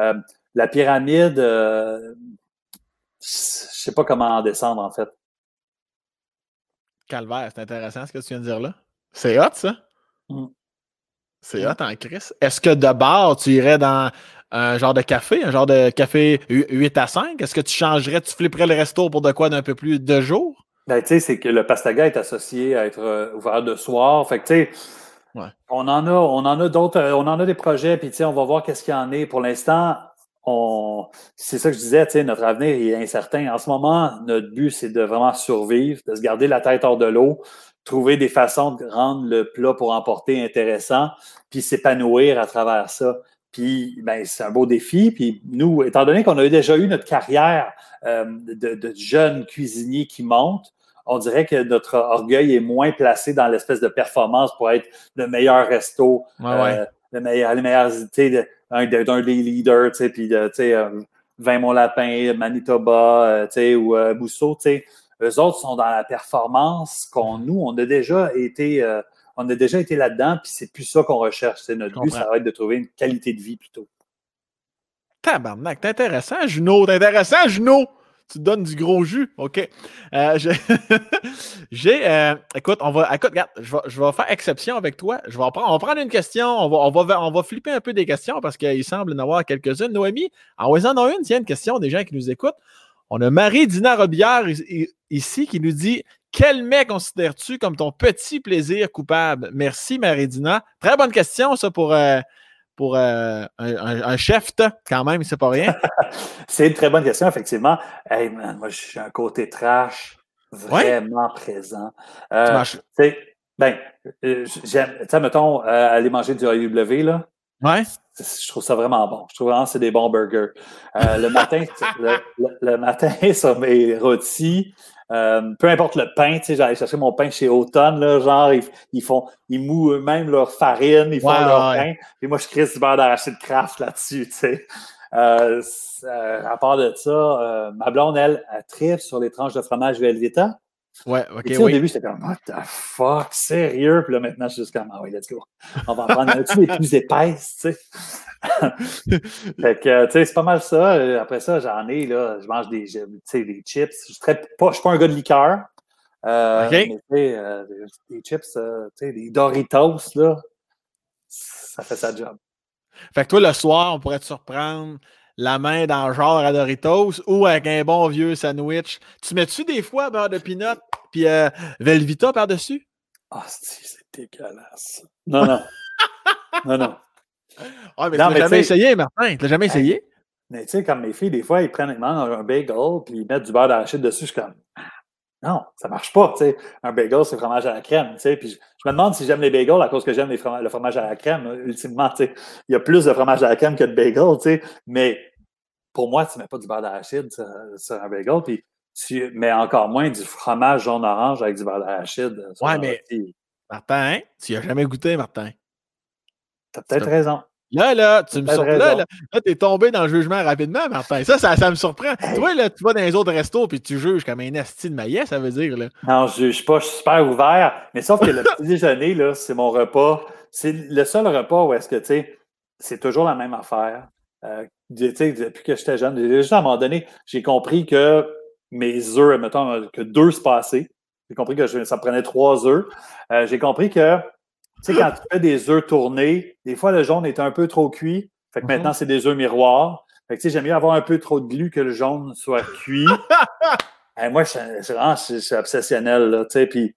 euh, la pyramide, euh, je ne sais pas comment en descendre, en fait. Calvaire, c'est intéressant ce que tu viens de dire là. C'est hot, ça? Mm. C'est hot en crise. Est-ce que de bord, tu irais dans un genre de café, un genre de café 8 à 5? Est-ce que tu changerais, tu flipperais le resto pour de quoi d'un peu plus de jours? Ben, tu sais, c'est que le pastaga est associé à être euh, ouvert de soir. Fait que, tu sais, on en a, on en a d'autres, euh, on en a des projets, puis, tu sais, on va voir qu'est-ce qu'il y en est. Pour l'instant, on, c'est ça que je disais, tu sais, notre avenir est incertain. En ce moment, notre but, c'est de vraiment survivre, de se garder la tête hors de l'eau, trouver des façons de rendre le plat pour emporter intéressant, puis s'épanouir à travers ça. Puis, ben, c'est un beau défi. Puis, nous, étant donné qu'on a déjà eu notre carrière euh, de, jeunes cuisiniers qui montent, on dirait que notre orgueil est moins placé dans l'espèce de performance pour être le meilleur resto, euh, le meilleur, les meilleures idées d'un des leaders, tu sais, puis, tu sais, euh, Vin Mon Lapin, Manitoba, tu sais, ou Bousseau, tu sais eux autres sont dans la performance qu'on nous, on a déjà été, euh, on a déjà été là-dedans, puis c'est plus ça qu'on recherche. C'est notre but, ça va être de trouver une qualité de vie plutôt. Tabarnak, t'es intéressant, Juno, t'es intéressant, Juno. tu donnes du gros jus. OK. Euh, *laughs* j'ai. Euh, écoute, on va. Écoute, regarde, je vais, faire exception avec toi. Je vais prendre, on va prendre une question. On va, on, va, on va flipper un peu des questions parce qu'il semble en avoir quelques-unes. Noémie, en en une, tiens, une question des gens qui nous écoutent. On a Marie-Dina Robillard ici qui nous dit Quel mets considères-tu comme ton petit plaisir coupable? Merci, Marie-Dina. Très bonne question, ça, pour. Euh, pour euh, un, chef, quand même, c'est pas rien? *laughs* c'est une très bonne question, effectivement. Hey man, moi, j'ai un côté trash vraiment présent. Euh, ben, euh, j'aime, tu sais, mettons, aller manger du AEW, là. Ouais. Je trouve ça vraiment bon. Je trouve vraiment que c'est des bons burgers. le matin, *laughs* le, le, matin, *laughs* sur mes rôtis, euh, peu importe le pain, tu sais, j'allais chercher mon pain chez Automne, là, genre, ils, font, ils mouent eux-mêmes leur farine, ils font leur pain. Et moi, je crée du beurre d'arachide craft là-dessus, tu sais. Euh, euh, à part de ça, ma blonde, elle, elle tripe sur les tranches de fromage Velveeta. Ouais, ok. Et Au début, c'était comme, what the fuck, sérieux? Puis là, maintenant, je suis juste comme, ah oui, let's go. On va en prendre un les plus épaisses, tu sais. *laughs* fait que, tu sais, c'est pas mal ça. Après ça, j'en ai, là, je mange des, des chips. Je ne pas, suis pas un gars de liqueur. Euh, mais, euh, des chips, euh, tu sais, des Doritos, là, ça fait sa job. Fait que toi, le soir, on pourrait te surprendre la main dans le genre à Doritos ou avec un bon vieux sandwich. Tu mets-tu des fois beurre de peanut puis euh, Velvita par-dessus? Ah, c'est dégueulasse. Non, non. *laughs* non, non. Ah, mais tu l'as jamais essayé, Martin. Tu l'as jamais essayé? Mais tu sais, comme mes filles, des fois, ils prennent un bagel puis ils mettent du beurre d'arachide dessus. Je suis comme, non, ça marche pas. Un bagel, c'est fromage à la crème. Puis je, me demande si j'aime les bagels à cause que j'aime le fromage à la crème. Ultimement, tu sais, il y a plus de fromage à la crème que de bagel. Tu sais. Mais pour moi, tu ne mets pas du beurre d'arachide sur, un bagel. Puis tu mets encore moins du fromage jaune-orange avec du beurre d'arachide. Ouais, mais Martin, tu n'y as jamais goûté, Martin. Tu as peut-être raison. Là, là, tu me surprends. Là, là, tu es tombé dans le jugement rapidement, Martin. Ça, ça, ça me surprend. Toi, là, tu vas dans les autres restos puis tu juges comme un esti de maillet, ça veut dire. Là. Non, je juge pas, je suis super ouvert. Mais sauf que le petit *laughs* déjeuner, là, c'est mon repas. C'est le seul repas où est-ce que, tu sais, c'est toujours la même affaire. Euh, tu sais, depuis que j'étais jeune, juste à un moment donné, j'ai compris que mes œufs, mettons, que deux se passaient. J'ai compris que ça prenait trois œufs. Euh, j'ai compris que tu sais, quand tu fais des œufs tournés, des fois, le jaune est un peu trop cuit. Fait que maintenant, mhm. c'est des œufs miroirs. Fait que, tu sais, j'aime mieux avoir un peu trop de glu que le jaune soit cuit. *laughs* moi, je, je, suis obsessionnel, là, tu sais, puis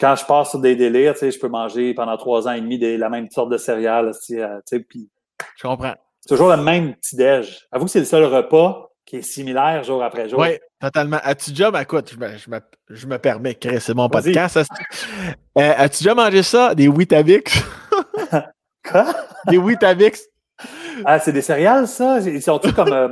quand je passe sur des délires, tu sais, je peux manger pendant trois ans et demi la même sorte de céréales, tu sais, puis... Je comprends. C'est toujours le même petit déj. Avoue que c'est le seul repas qui est similaire jour après jour. Oui, totalement. As-tu déjà, ben, écoute, je me, je me, je me permets, c'est mon podcast. Euh, as-tu déjà mangé ça, des Weetabix? *laughs* Quoi? Des Weetabix? Ah, c'est des céréales, ça? Ils sont tous comme, euh,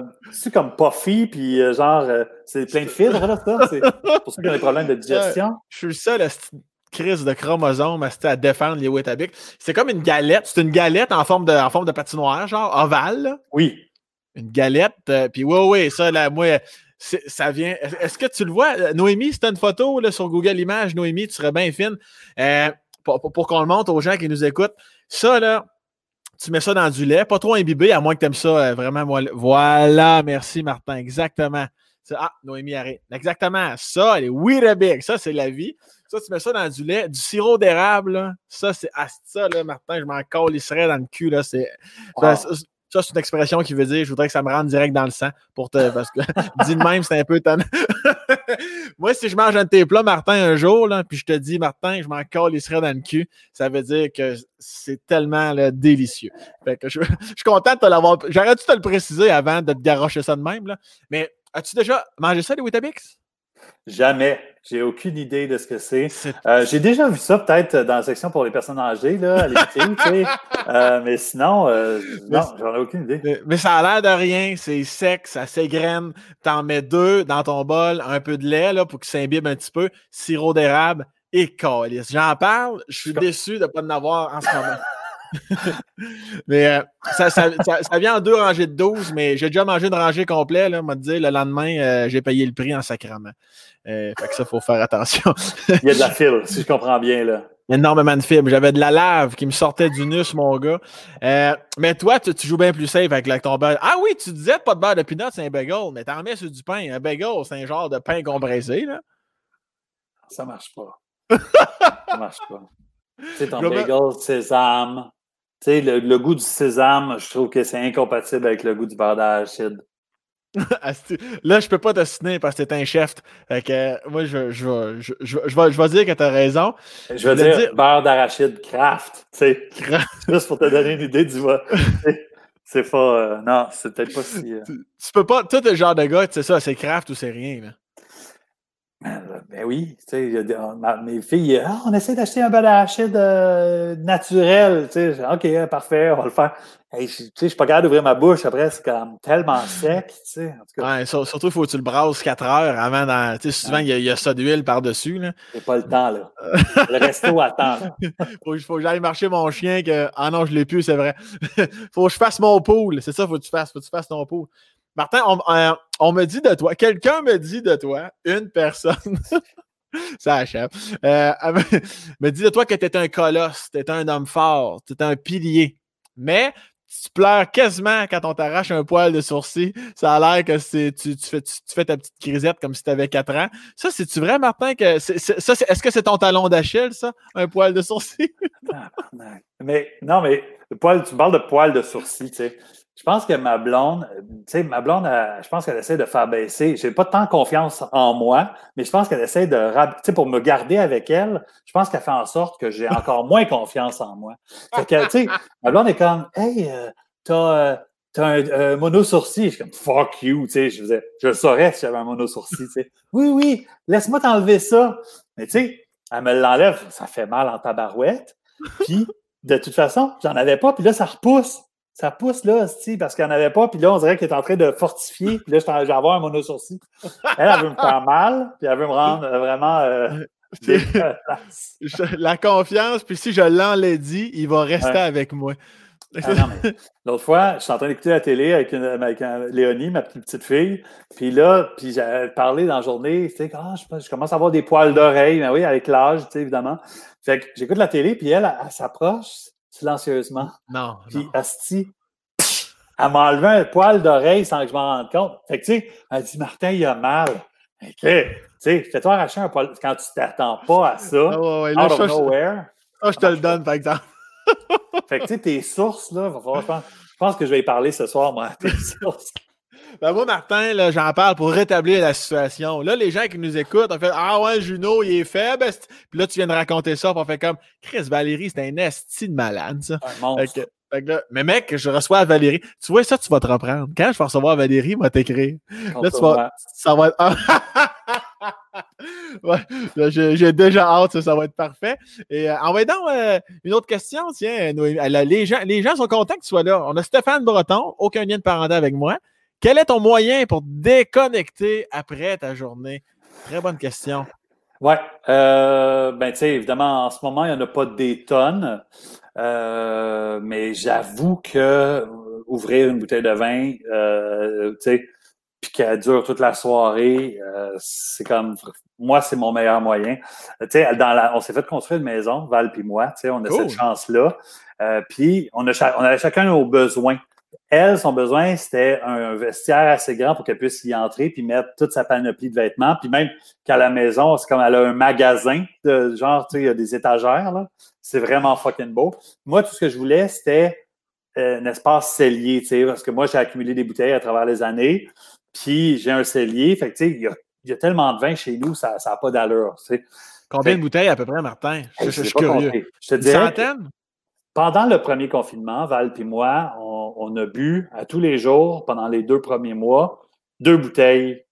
comme puffy, puis euh, genre, euh, c'est plein de fibres, là, ça? C'est pour ça qu'il y a des problèmes de digestion. je suis le seul à cette crise de chromosomes à, défendre les Weetabix. C'est comme une galette. C'est une galette en forme de, en forme de patinoire, genre ovale. Oui une galette. Euh, puis oui, oui, ça, là, moi, ça vient. Est-ce que tu le vois? Euh, Noémie, c'est une photo là, sur Google Images, Noémie, tu serais bien fine. Euh, pour, qu'on le montre aux gens qui nous écoutent. Ça, là, tu mets ça dans du lait, pas trop imbibé, à moins que tu aimes ça vraiment. Voilà, merci Martin, exactement. Ah, Noémie arrête. Exactement, ça, les Weetabix, ça, c'est la vie. Ça, tu mets ça dans du lait, du sirop d'érable, ça, c'est ah, ça, là, Martin, je m'en serait dans le cul, là, c'est c'est une expression qui veut dire je voudrais que ça me rentre direct dans le sang pour te. Parce que *laughs* dit de même, c'est un peu étonnant. *laughs* Moi, si je mange un de tes plats, Martin, un jour, là, puis je te dis, Martin, je m'en serait dans le cul, ça veut dire que c'est tellement délicieux. Fait que je, suis content de te l'avoir. J'aurais dû te le préciser avant de te garocher ça de même. Là. Mais as-tu déjà mangé ça, les Weetabix? Jamais. J'ai aucune idée de ce que c'est. Euh, j'ai déjà vu ça peut-être dans la section pour les personnes âgées, là, à *laughs* euh, mais sinon, euh, non, j'en ai aucune idée. Mais, ça a l'air de rien. C'est sec, ça s'égrène. T'en mets deux dans ton bol, un peu de lait là, pour que ça imbibe un petit peu, sirop d'érable et calice. J'en parle, je suis déçu de ne pas en avoir en ce moment. *laughs* *laughs* mais euh, ça, ça, ça, vient en deux rangées de 12, mais j'ai déjà mangé une rangée complète. Là, m'a dit, le lendemain, euh, j'ai payé le prix en sacrament. Euh, fait que ça, il faut faire attention. Il y a de la file, si je comprends bien. Là. Énormément de fibres. J'avais de la lave qui me sortait du nus, mon gars. Mais toi, tu, joues bien plus safe avec ton beurre. Ah oui, tu disais pas de beurre de peanut, c'est un bagel, mais t'en mets sur du pain. Un bagel, c'est un genre de pain compressé, là. Ça marche pas. *laughs* ça marche pas. Tu sais, ton bagel, sésame. Sais, le, goût du sésame, je trouve que c'est incompatible avec le goût du beurre d'arachide. *laughs* Là, je peux pas te signer parce que t'es un chef. que, moi, je, je, je, je, vais, je vais dire que tu as raison. Je veux dire, beurre d'arachide craft. Craft. *laughs* Juste pour te donner une idée du *laughs* C'est pas. Euh, non, c'est peut-être pas si. Euh tu, peux pas. Toi, t'es le genre de gars, c'est ça, c'est craft ou c'est rien. Là. Ben, ben oui, tu sais, mes filles, ah, on essaie d'acheter un beurre d'arachide euh, naturel. Tu sais, OK, parfait, on va le faire. Hey, je, ne suis pas capable d'ouvrir ma bouche après, c'est comme tellement sec. Tu sais, en tout cas. Ouais, surtout, il faut que tu le brasses 4 heures avant. Dans, tu sais, souvent, il y, a ça d'huile par-dessus. J'ai pas le temps, là. *laughs* le resto attend. faut, faut que j'aille marcher mon chien. Que... Ah non, je l'ai plus, c'est vrai. *laughs* faut que je fasse mon pool. C'est ça, faut que tu fasses. Faut que tu fasses ton pool. Martin, euh, on, me dit de toi, quelqu'un me dit de toi, une personne, *laughs* ça achève, euh, *laughs* me dit de toi que tu un colosse, tu un homme fort, tu un pilier. Mais tu pleures quasiment quand on t'arrache un poil de sourcil. Ça a l'air que c'est, tu, fais, tu, fais, ta petite grisette comme si tu avais 4 ans. Ça, c'est-tu vrai, Martin? Que ça, est-ce que c'est ton talon d'Achille, ça? Un poil de sourcil? *laughs* mais non, mais le poil, tu parles de poil de sourcil, tu sais. Je pense que ma blonde, tu sais, ma blonde, je pense qu'elle essaie de faire baisser. J'ai pas tant confiance en moi, mais je pense qu'elle essaie de, tu sais, pour me garder avec elle, je pense qu'elle fait en sorte que j'ai encore moins confiance en moi. Tu sais, ma blonde est comme, hey, euh, t'as, euh, un, mono sourcil. Je suis comme, fuck you, tu sais, je faisais, je saurais si j'avais un mono sourcil, tu sais. Oui, oui, laisse-moi t'enlever ça. Mais tu sais, elle me l'enlève, ça fait mal en tabarouette. Puis, de toute façon, j'en avais pas, puis là, ça repousse ça pousse là, parce qu'il n'y en avait pas. Puis là, on dirait qu'il est en train de fortifier. Puis là, je vais avoir un mono sourcil. *laughs* Elle, elle veut me faire mal, puis elle veut me rendre euh, vraiment. Euh, *laughs* la confiance, puis si je l'enlaidis, il va rester avec moi. Ah l'autre fois, je suis en train d'écouter la télé avec, Léonie, ma petite, petite fille. Puis là, puis j'ai parlé dans la journée, tu sais, ah, je, commence à avoir des poils d'oreille, mais oui, avec l'âge, tu sais, évidemment. Fait que j'écoute la télé, puis elle, elle s'approche, silencieusement. Non. Puis Asti, elle m'a enlevé un poil d'oreille sans que je m'en rende compte. Fait que, tu sais, elle dit Martin, il a mal. OK. Tu sais, fais-toi arracher un poil quand tu t'attends pas à ça. Ah ouais, out of nowhere. Ah, je te le donne, par exemple. fait que, tu sais, tes sources, là, va falloir, je, pense, je pense que je vais y parler ce soir, moi, tes *laughs* sources. Ben moi, Martin, j'en parle pour rétablir la situation. Là, les gens qui nous écoutent ont fait Ah ouais, Juno, il est faible. Puis là, tu viens de raconter ça. Puis on fait comme Chris Valérie, c'est un esti de malade, ça. mais mec, je reçois Valérie. Tu vois, ça, tu vas te reprendre. Quand je vais recevoir Valérie, il va t'écrire. Là, tu vas. Ça va être. *laughs* ouais, j'ai déjà hâte, ça, ça, va être parfait. Et euh, envoyez donc euh, une autre question, tiens. les, gens, les gens sont contents que tu sois là. On a Stéphane Breton, aucun lien de parenté avec moi. Quel est ton moyen pour déconnecter après ta journée? Très bonne question. Oui. Euh, ben, tu sais, évidemment, en ce moment, il n'y en a pas des tonnes. Euh, mais j'avoue que euh, ouvrir une bouteille de vin, euh, tu sais, puis qu'elle dure toute la soirée, c'est comme moi, c'est mon meilleur moyen. Tu sais, on s'est fait construire une maison, Val puis moi, tu sais, on a cette chance-là. puis on a, on avait chacun nos besoins. Elle, son besoin, c'était un vestiaire assez grand pour qu'elle puisse y entrer puis mettre toute sa panoplie de vêtements. Puis même qu'à la maison, c'est comme elle a un magasin de genre, tu sais, il y a des étagères, là. C'est vraiment fucking beau. Moi, tout ce que je voulais, c'était euh, un espace cellier, tu sais, parce que moi, j'ai accumulé des bouteilles à travers les années. Puis j'ai un cellier. Fait que, tu sais, il y a, y a, tellement de vin chez nous, ça n'a pas d'allure, tu sais. Combien de bouteilles à peu près, Martin? Je, suis curieux. Je te Une centaine? Pendant le premier confinement, Val et moi, on, a bu à tous les jours pendant les deux premiers mois deux bouteilles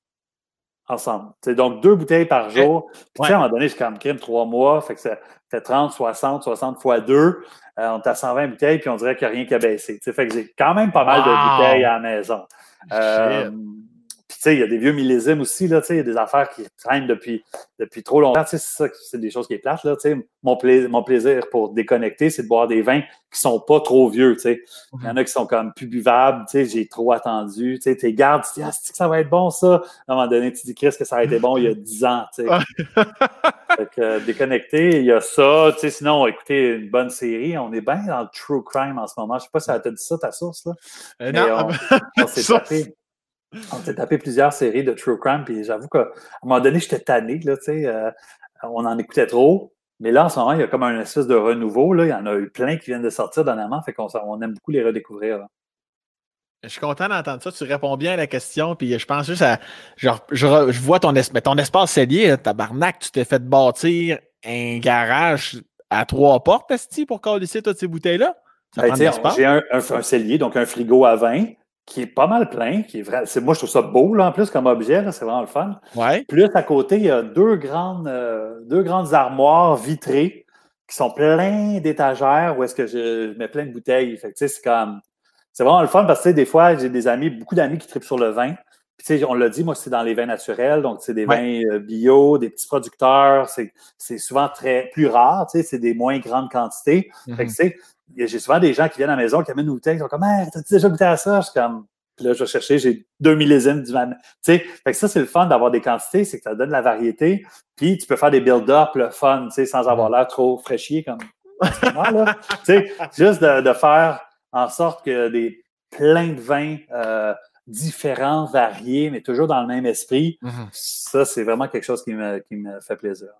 ensemble. C'est donc deux bouteilles par jour. Puis, à un moment donné, j'ai comme crime trois mois, fait que ça fait 30, 60, 60 fois deux. Euh, on est à 120 bouteilles, puis on dirait qu'il n'y a rien qui a baissé. fait que j'ai quand même pas mal de bouteilles à la maison. Euh, sais, il y a des vieux millésimes aussi, là, tu sais, il y a des affaires qui traînent depuis, depuis trop longtemps. Tu sais, c'est ça, c'est des choses qui est plate, là, tu sais. Mon, mon plaisir pour déconnecter, c'est de boire des vins qui sont pas trop vieux, tu sais. Il y en a qui sont comme plus buvables, tu sais, j'ai trop attendu, tu sais, tu gardes, tu dis, ah, c'est que ça va être bon, ça? À un moment donné, tu dis, Chris, que ça a été bon il y a *laughs* 10 ans, tu sais. *laughs* fait que, euh, déconnecter, il y a ça, tu sais, sinon, écoutez, une bonne série, on est bien dans le true crime en ce moment. Je sais pas si ça t'a dit ça, ta source, là. Euh, non, on, s'est *laughs* tapé. On s'est tapé plusieurs séries de True Crime, puis j'avoue qu'à un moment donné, j'étais tanné, là, tu sais, euh, on en écoutait trop. Mais là, en ce moment, il y a comme un espèce de renouveau. Là. Il y en a eu plein qui viennent de sortir dernièrement, fait qu'on on aime beaucoup les redécouvrir. Je suis content d'entendre ça. Tu réponds bien à la question. Puis je pense juste à. Genre, je, vois ton, ton espace cellier, tabarnak, tu t'es fait bâtir un garage à trois portes, Esti, pour coller toutes ces bouteilles-là? Ben, j'ai un, un, cellier, donc un frigo à vin qui est pas mal plein, qui est vrai. C'est, moi, je trouve ça beau là, en plus comme objet, c'est vraiment le fun. Ouais. Plus à côté, il y a deux grandes, euh, deux grandes armoires vitrées qui sont pleines d'étagères où est-ce que je, mets plein de bouteilles. Fait c'est comme. C'est vraiment le fun parce que des fois, j'ai des amis, beaucoup d'amis qui tripent sur le vin. Puis, on l'a dit, moi, c'est dans les vins naturels, donc c'est des vins euh, bio, des petits producteurs. C'est, souvent très plus rare, c'est des moins grandes quantités. Fait que, mm-hmm j'ai souvent des gens qui viennent à la maison, qui amènent une bouteille, qui sont comme hey, t'as-tu déjà goûté à ça? Je suis comme puis là, je vais chercher, j'ai deux millésimes du Tu sais, fait que ça, c'est le fun d'avoir des quantités, c'est que ça donne la variété. Puis tu peux faire des build-up, le fun, tu sais, sans avoir l'air trop fraîchier comme *laughs* moi, là. tu sais, juste de, faire en sorte que des plein de vins euh, différents, variés, mais toujours dans le même esprit, mm-hmm. ça, c'est vraiment quelque chose qui me, qui me fait plaisir.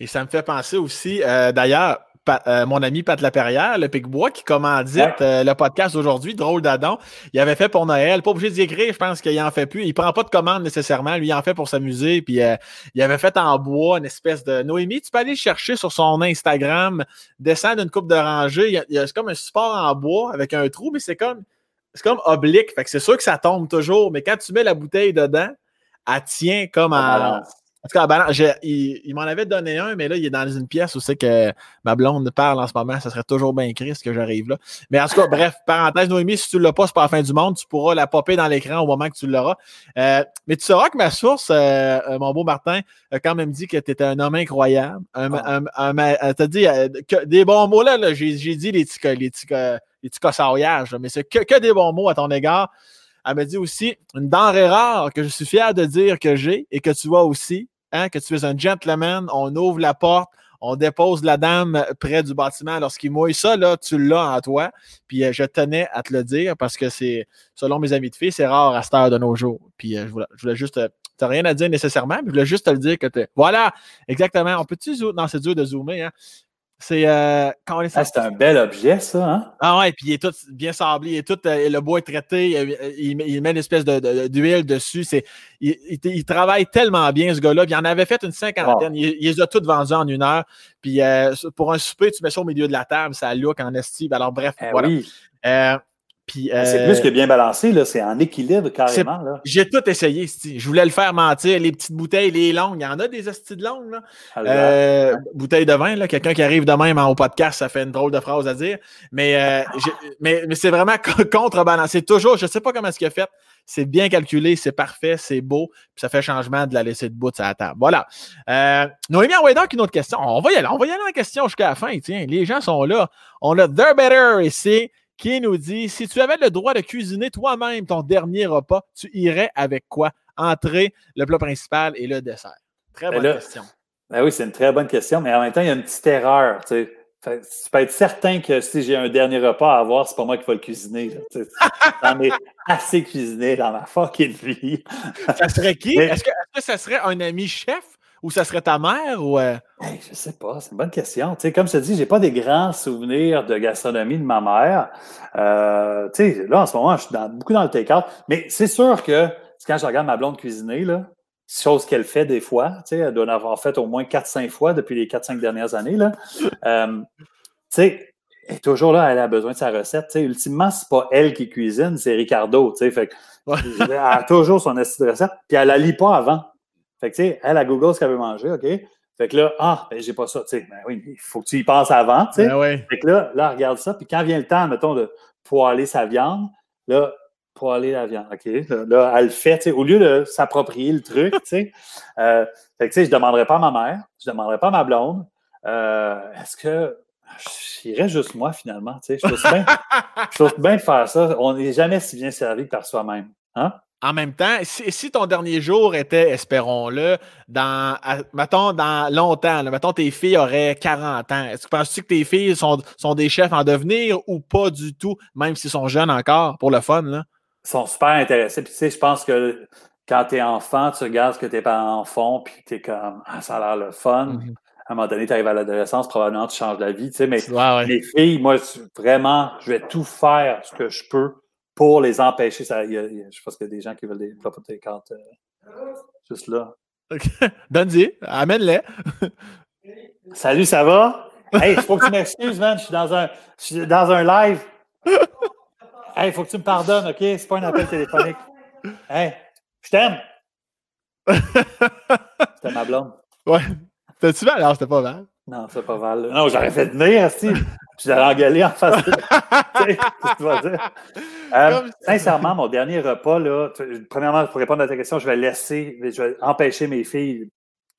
Et ça me fait penser aussi, euh, d'ailleurs, euh, mon ami Pat Laperrière, le Picbois, qui commandite euh, le podcast aujourd'hui, Drôle d'Adam. Il avait fait pour Noël, pas obligé d'y écrire, je pense qu'il en fait plus. Il prend pas de commande nécessairement, lui, il en fait pour s'amuser. Puis euh, il avait fait en bois une espèce de. Noémie, tu peux aller chercher sur son Instagram, descendre une coupe de rangée. Il y a, c'est comme un support en bois avec un trou, mais c'est comme. C'est comme oblique. Fait que c'est sûr que ça tombe toujours, mais quand tu mets la bouteille dedans, elle tient comme en, en tout cas, il, m'en avait donné un, mais là, il est dans une pièce où c'est que ma blonde parle en ce moment. Ça serait toujours bien écrit ce que j'arrive là. Mais en tout cas, bref, parenthèse, Noémie, si tu ne l'as pas, c'est pas la fin du monde. Tu pourras la popper dans l'écran au moment que tu l'auras. Euh, mais tu sauras que ma source, euh, euh, mon beau Martin, a quand même dit que tu étais un homme incroyable. Un, ah. T'as dit que, des bons mots là, j'ai, dit les petits les les mais c'est que, que des bons mots à ton égard. Elle m'a dit aussi une denrée rare que je suis fier de dire que j'ai et que tu vois aussi, Hein, que tu es un gentleman, on ouvre la porte, on dépose la dame près du bâtiment lorsqu'il mouille. Ça, là, tu l'as en toi. Puis euh, je tenais à te le dire parce que c'est, selon mes amis de filles, c'est rare à cette heure de nos jours. Puis euh, je, voulais, juste. Euh, tu n'as rien à dire nécessairement, mais je voulais juste te le dire que tu Voilà, exactement. On peut-tu zoomer? Non, c'est dur de zoomer. Hein? C'est euh, ah, c'est un bel objet, ça. Hein? Ah ouais, puis il est tout bien sablé, il est tout, euh, le bois est traité, il, met une espèce d'huile dessus. C'est, il, travaille tellement bien, ce gars-là. il en avait fait une cinquantaine. Il, les a toutes vendues en une heure. Puis euh, pour un souper, tu mets ça au milieu de la table, ça look en estime. Alors bref, eh voilà. Oui. C'est plus que bien balancé, là. c'est en équilibre carrément. J'ai tout essayé. Je voulais le faire mentir. Les petites bouteilles, les longues, il y en a des hosties de longues. Là. Ah, euh, bouteille de vin, quelqu'un qui arrive de même au podcast, ça fait une drôle de phrase à dire. Mais, euh, mais, mais c'est vraiment contrebalancé. Toujours, je ne sais pas comment est-ce qu'il a fait. C'est bien calculé, c'est parfait, c'est beau, puis ça fait changement de la laisser debout de sa table. Voilà. Euh, Noémie, on va donc une autre question. On va y aller, on va y aller dans la question jusqu'à la fin. Tiens, les gens sont là. On a The Better ici qui nous dit si tu avais le droit de cuisiner toi-même ton dernier repas, tu irais avec quoi? Entrée, le plat principal et le dessert. Très ben bonne question. Ben oui, c'est une très bonne question, mais en même temps, il y a une petite erreur. Tu, sais. tu peux être certain que si j'ai un dernier repas à avoir, c'est pas moi qui vais le cuisiner. J'en ai assez cuisiné dans ma fucking vie. ça serait qui? Est-ce que, est que, ça serait un ami chef? Ou ça serait ta mère? Ou, euh? je sais pas, c'est une bonne question. comme je te dis, j'ai pas des grands souvenirs de gastronomie de ma mère. Euh, là, en ce moment, je suis beaucoup dans le take-out. Mais c'est sûr que quand je regarde ma blonde cuisiner, là, chose qu'elle fait des fois, elle doit en avoir fait au moins 4-5 fois depuis les 4-5 dernières années. Là. *laughs* Euh, elle est toujours là, elle a besoin de sa recette. sais, ultimement, c'est pas elle qui cuisine, c'est Ricardo. Fait, elle a toujours son assiette de recette, puis elle la lit pas avant. Fait que, tu sais, elle, a Google ce qu'elle veut manger, OK? Fait que là, ah, ben, j'ai pas ça, tu sais. Ben oui, il faut que tu y penses avant, tu sais. Ben fait que là, là, regarde ça. Puis quand vient le temps, mettons, de poêler sa viande, là, poêler la viande. OK? Là, elle le fait, au lieu de s'approprier le truc, tu sais. *laughs* Euh, fait que, tu sais, je ne demanderais pas à ma mère, je ne demanderais pas à ma blonde. Euh, est-ce que j'irais juste moi, finalement, tu sais? Je trouve bien de faire ça. On n'est jamais si bien servi que par soi-même. Hein? En même temps, si, ton dernier jour était, espérons-le, dans, mettons, dans longtemps, mettons, tes filles auraient 40 ans, est-ce que penses-tu que tes filles sont, sont, des chefs en devenir ou pas du tout, même s'ils sont jeunes encore, pour le fun, là? Ils sont super intéressés. Puis, tu sais, je pense que quand tu es enfant, tu regardes ce que tes parents font, puis tu es comme, ah, ça a l'air le fun. Mm-hmm. À un moment donné, tu arrives à l'adolescence, probablement tu changes la vie, tu sais, mais les filles, moi, vraiment, je vais tout faire ce que je peux pour les empêcher. Ça, je pense qu'il y a des gens qui veulent des property cards euh, juste là. *laughs* Donne-y, amène-les. *laughs* Salut, ça va? Hey, il faut que tu m'excuses, man. Je suis dans un, je suis dans un live. *laughs* Hey, il faut que tu me pardonnes, OK? C'est pas un appel téléphonique. Hey, je t'aime. C'était ma blonde. Ouais. T'as-tu mal? Alors, c'était pas mal. Non, c'est pas mal. Non, j'aurais fait venir, si. Puis j'aurais engueulé en face. *laughs* Qu'est-ce que tu vas dire? Euh, sincèrement, mon dernier repas, là, premièrement, pour répondre à ta question, je vais laisser, je vais empêcher mes filles.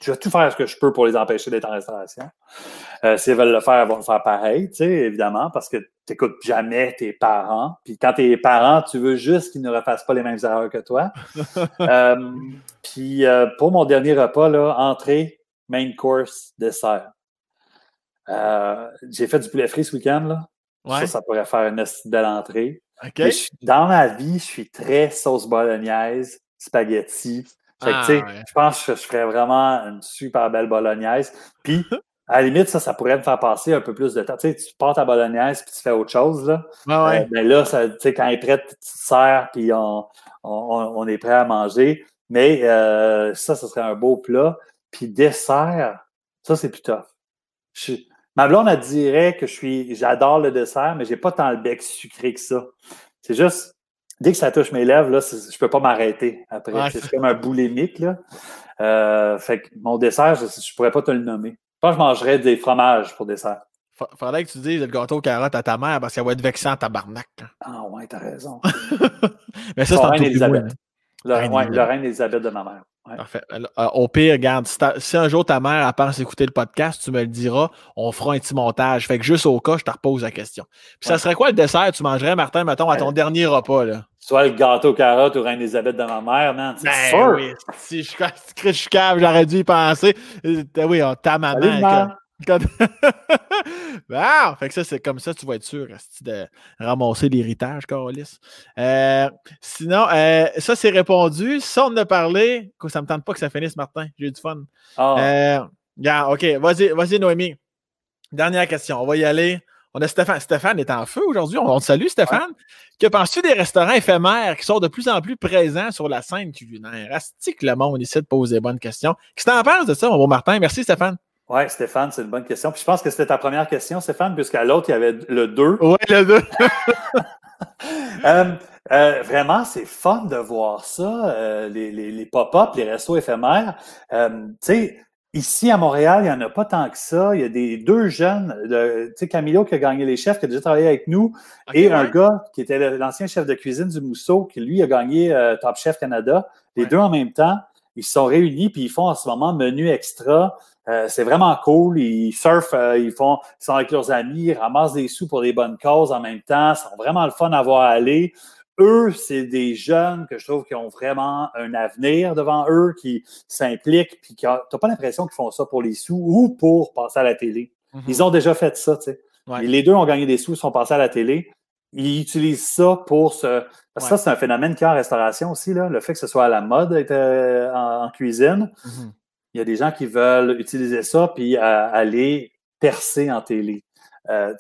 Je vais tout faire ce que je peux pour les empêcher d'être en restauration. Euh, S'ils veulent le faire, elles vont le faire pareil, tu sais, évidemment, parce que tu n'écoutes jamais tes parents. Puis quand tes parents, tu veux juste qu'ils ne refassent pas les mêmes erreurs que toi. *laughs* euh, puis pour mon dernier repas, là, entrée, main course, dessert. Euh, j'ai fait du poulet frit ce week-end. Là. Ça, ça pourrait faire une belle entrée. dans ma vie, je suis très sauce bolognaise, spaghetti. Ah, je pense que je ferais vraiment une super belle bolognaise. Puis, *laughs* à la limite, ça, ça pourrait me faire passer un peu plus de temps. Tu portes ta bolognaise puis tu fais autre chose. Là, euh, ben là ça, quand elle est prête, tu te sers puis on, on, est prêt à manger. Mais euh, ça, ce serait un beau plat. Puis dessert, ça, c'est plus tough. Je, Ma blonde, elle dirait que je suis, j'adore le dessert, mais j'ai pas tant le bec sucré que ça. C'est juste, dès que ça touche mes lèvres, là, je peux pas m'arrêter après. c'est comme un boulimique, là. Euh, fait que mon dessert, je, je pourrais pas te le nommer. Je pense que je mangerais des fromages pour dessert. Faudrait que tu dises le gâteau aux carottes à ta mère parce qu'elle va être en tabarnak. Ah ouais, t'as raison. *laughs* mais ça, c'est un reine Elisabeth. Le, ouais, le reine Elisabeth de ma mère. Parfait. Euh, au pire, regarde, si, un jour ta mère elle pense écouter le podcast, tu me le diras, on fera un petit montage. Fait que juste au cas, je te repose la question. Puis ça serait quoi le dessert que tu mangerais, Martin, mettons, à ton dernier repas? Là? Soit le gâteau carotte ou Reine Elisabeth de ma mère, man. C'est ben sûr. Oui. Si je, je, cave, j'aurais dû y penser. Euh, oui, on t'a ma mère. *laughs* Ah! Fait que ça, c'est comme ça, tu vas être sûr de ramasser l'héritage, Carolis. Euh, sinon, euh, ça, c'est répondu. Ça, on a parlé. Ça me tente pas que ça finisse, Martin. J'ai eu du fun. Oh. OK. Vas-y, vas-y, Noémie. Dernière question. On va y aller. On a Stéphane. Stéphane est en feu aujourd'hui. On, te salue, Stéphane. Que penses-tu des restaurants éphémères qui sont de plus en plus présents sur la scène culinaire? Asti que le monde essaie de poser des bonnes questions. Qu'est-ce que tu en penses de ça, mon beau Martin? Merci, Stéphane. Oui, Stéphane, c'est une bonne question. Puis je pense que c'était ta première question, Stéphane, puisqu'à l'autre, il y avait le 2. Oui, le 2. *laughs* *laughs* Euh, euh, vraiment, c'est fun de voir ça, euh, les, les, les pop-up, les restos éphémères. tu sais, ici à Montréal, il n'y en a pas tant que ça. Il y a des deux jeunes, tu sais, Camilo qui a gagné les chefs, qui a déjà travaillé avec nous, et un gars qui était l'ancien chef de cuisine du Mousseau, qui lui a gagné Top Chef Canada. Les deux en même temps, ils se sont réunis, puis ils font en ce moment menu extra. Euh, c'est vraiment cool. Ils surfent, euh, ils font, ils sont avec leurs amis, ils ramassent des sous pour des bonnes causes en même temps. Sont vraiment le fun à voir aller. Eux, c'est des jeunes que je trouve qui ont vraiment un avenir devant eux, qui s'impliquent, puis tu n'as pas l'impression qu'ils font ça pour les sous ou pour passer à la télé. Mm-hmm. Ils ont déjà fait ça, tu sais. Les deux ont gagné des sous, ils sont passés à la télé. Ils utilisent ça pour se. Ça, c'est un phénomène qui a en restauration aussi, là, le fait que ce soit à la mode euh, en, cuisine. Mm-hmm il y a des gens qui veulent utiliser ça puis euh, aller percer en télé. Euh,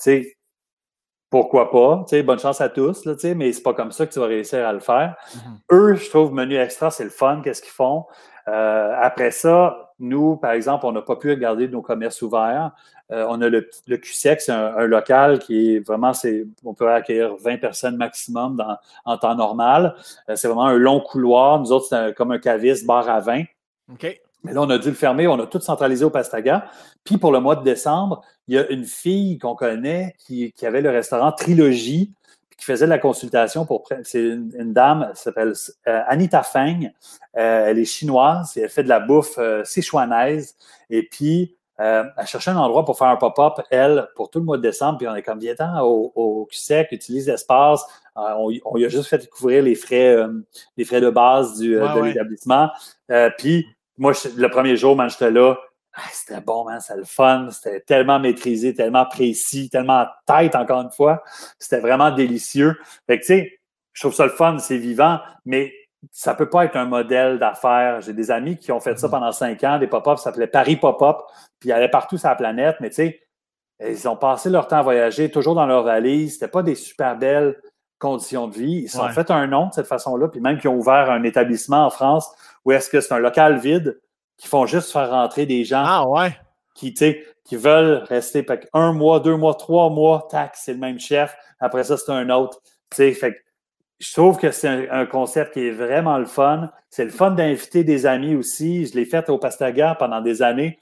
pourquoi pas? bonne chance à tous, là, mais c'est pas comme ça que tu vas réussir à le faire. Mm-hmm. Eux, je trouve, menu extra, c'est le fun, qu'est-ce qu'ils font. Euh, après ça, nous, par exemple, on n'a pas pu garder nos commerces ouverts. on a le, le QSEC, c'est un, local qui est vraiment, c'est, on peut accueillir 20 personnes maximum dans, en temps normal. c'est vraiment un long couloir. Nous autres, c'est comme un caviste, bar à vin. OK. Mais là, on a dû le fermer, on a tout centralisé au Pastaga. Puis pour le mois de décembre, il y a une fille qu'on connaît qui, avait le restaurant Trilogie. qui faisait de la consultation pour. C'est une, dame, elle s'appelle euh, Anita Feng. Euh, elle est chinoise et elle fait de la bouffe euh, sichuanaise. Et puis, elle cherchait un endroit pour faire un pop-up, elle, pour tout le mois de décembre. Puis on est comme, viens au, au QSEC, utilise l'espace. On, on, lui a juste fait découvrir les frais, les frais de base du, de l'établissement. puis, moi, le premier jour, quand j'étais là, ah, c'était bon, man, c'était le fun, c'était tellement maîtrisé, tellement précis, tellement tête, encore une fois. C'était vraiment délicieux. Fait que, tu sais, je trouve ça le fun, c'est vivant, mais ça peut pas être un modèle d'affaires. J'ai des amis qui ont fait ça mm-hmm. pendant cinq ans, des pop-ups, ça s'appelait Paris Pop-up, puis ils allaient partout sur la planète, mais tu sais, ils ont passé leur temps à voyager, toujours dans leur valise. C'était pas des super belles conditions de vie. Ils se sont fait un nom de cette façon-là, puis même qu'ils ont ouvert un établissement en France où est-ce que c'est un local vide, qui font juste faire rentrer des gens ah, ouais. qui, qui veulent rester? Un mois, deux mois, trois mois, tac, c'est le même chef. Après ça, c'est un autre. Fait je trouve que c'est un, concept qui est vraiment le fun. C'est le fun d'inviter des amis aussi. Je l'ai fait au Pastaga pendant des années.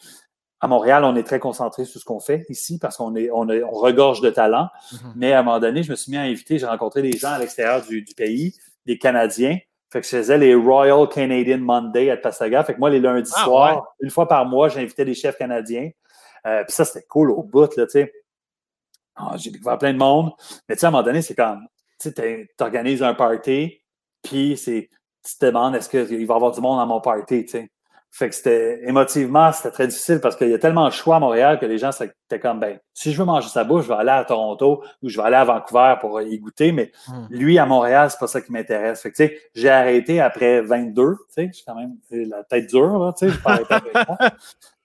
À Montréal, on est très concentré sur ce qu'on fait ici parce qu'on est, on, on regorge de talent. Mm-hmm. Mais à un moment donné, je me suis mis à inviter, j'ai rencontré des gens à l'extérieur du, du pays, des Canadiens, fait que je faisais les Royal Canadian Monday à Pasaga. Fait que moi, les lundis ah, soirs, une fois par mois, j'invitais des chefs canadiens. Euh, puis ça, c'était cool au bout, là, tu sais. Ah, j'ai découvert plein de monde. Mais tu sais, à un moment donné, c'est comme, tu sais, organises un party, puis tu te demandes est-ce qu'il va y avoir du monde à mon party, tu sais? Fait que c'était émotivement, c'était très difficile parce qu'il y a tellement de choix à Montréal que les gens étaient comme ben, si je veux manger sa bouche, je vais aller à Toronto ou je vais aller à Vancouver pour y goûter, mais hmm. lui à Montréal, c'est pas ça qui m'intéresse. Fait que tu sais, j'ai arrêté après 22, tu sais, j'ai quand même la tête dure, là, tu sais, pas arrêté *laughs*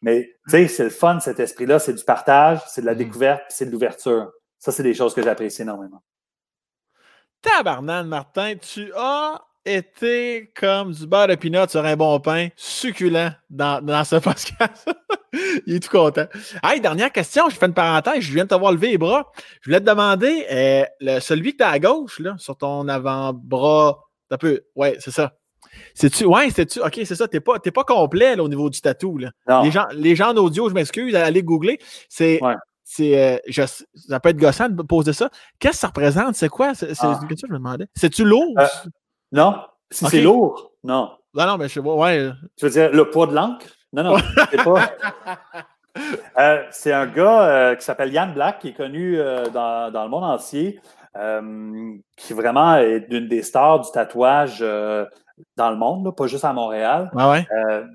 Mais tu sais, c'est le fun, cet esprit-là, c'est du partage, c'est de la hmm. découverte, c'est de l'ouverture. Ça, c'est des choses que j'apprécie énormément. Tabarnane, Martin, tu as été comme du beurre de pinot sur un bon pain, succulent dans, dans ce *laughs* podcast. Il est tout content. Hey, dernière question, je fais une parenthèse, je viens de t'avoir levé les bras. Je voulais te demander, euh, le, celui que tu as à gauche, là, sur ton avant-bras, un peu, ouais, c'est ça. C'est-tu, ouais, c'est-tu, ok, c'est ça, t'es pas, pas complet au niveau du tatou. Là. Les, gens, les gens en audio, je m'excuse, allez googler. C'est, c'est, euh, ça peut être gossant de poser ça. Qu'est-ce que ça représente? C'est quoi? C'est, ah. que je me demandais. C'est-tu lourd? Euh, non, si c'est lourd, non. Non, non, mais je sais pas, ouais. Tu veux dire le poids de l'encre? Non, non, c'est pas. *laughs* Euh, c'est un gars euh, qui s'appelle Yann Black, qui est connu euh, dans, dans, le monde entier, qui vraiment est une des stars du tatouage dans le monde, pas juste à Montréal. Ah ouais.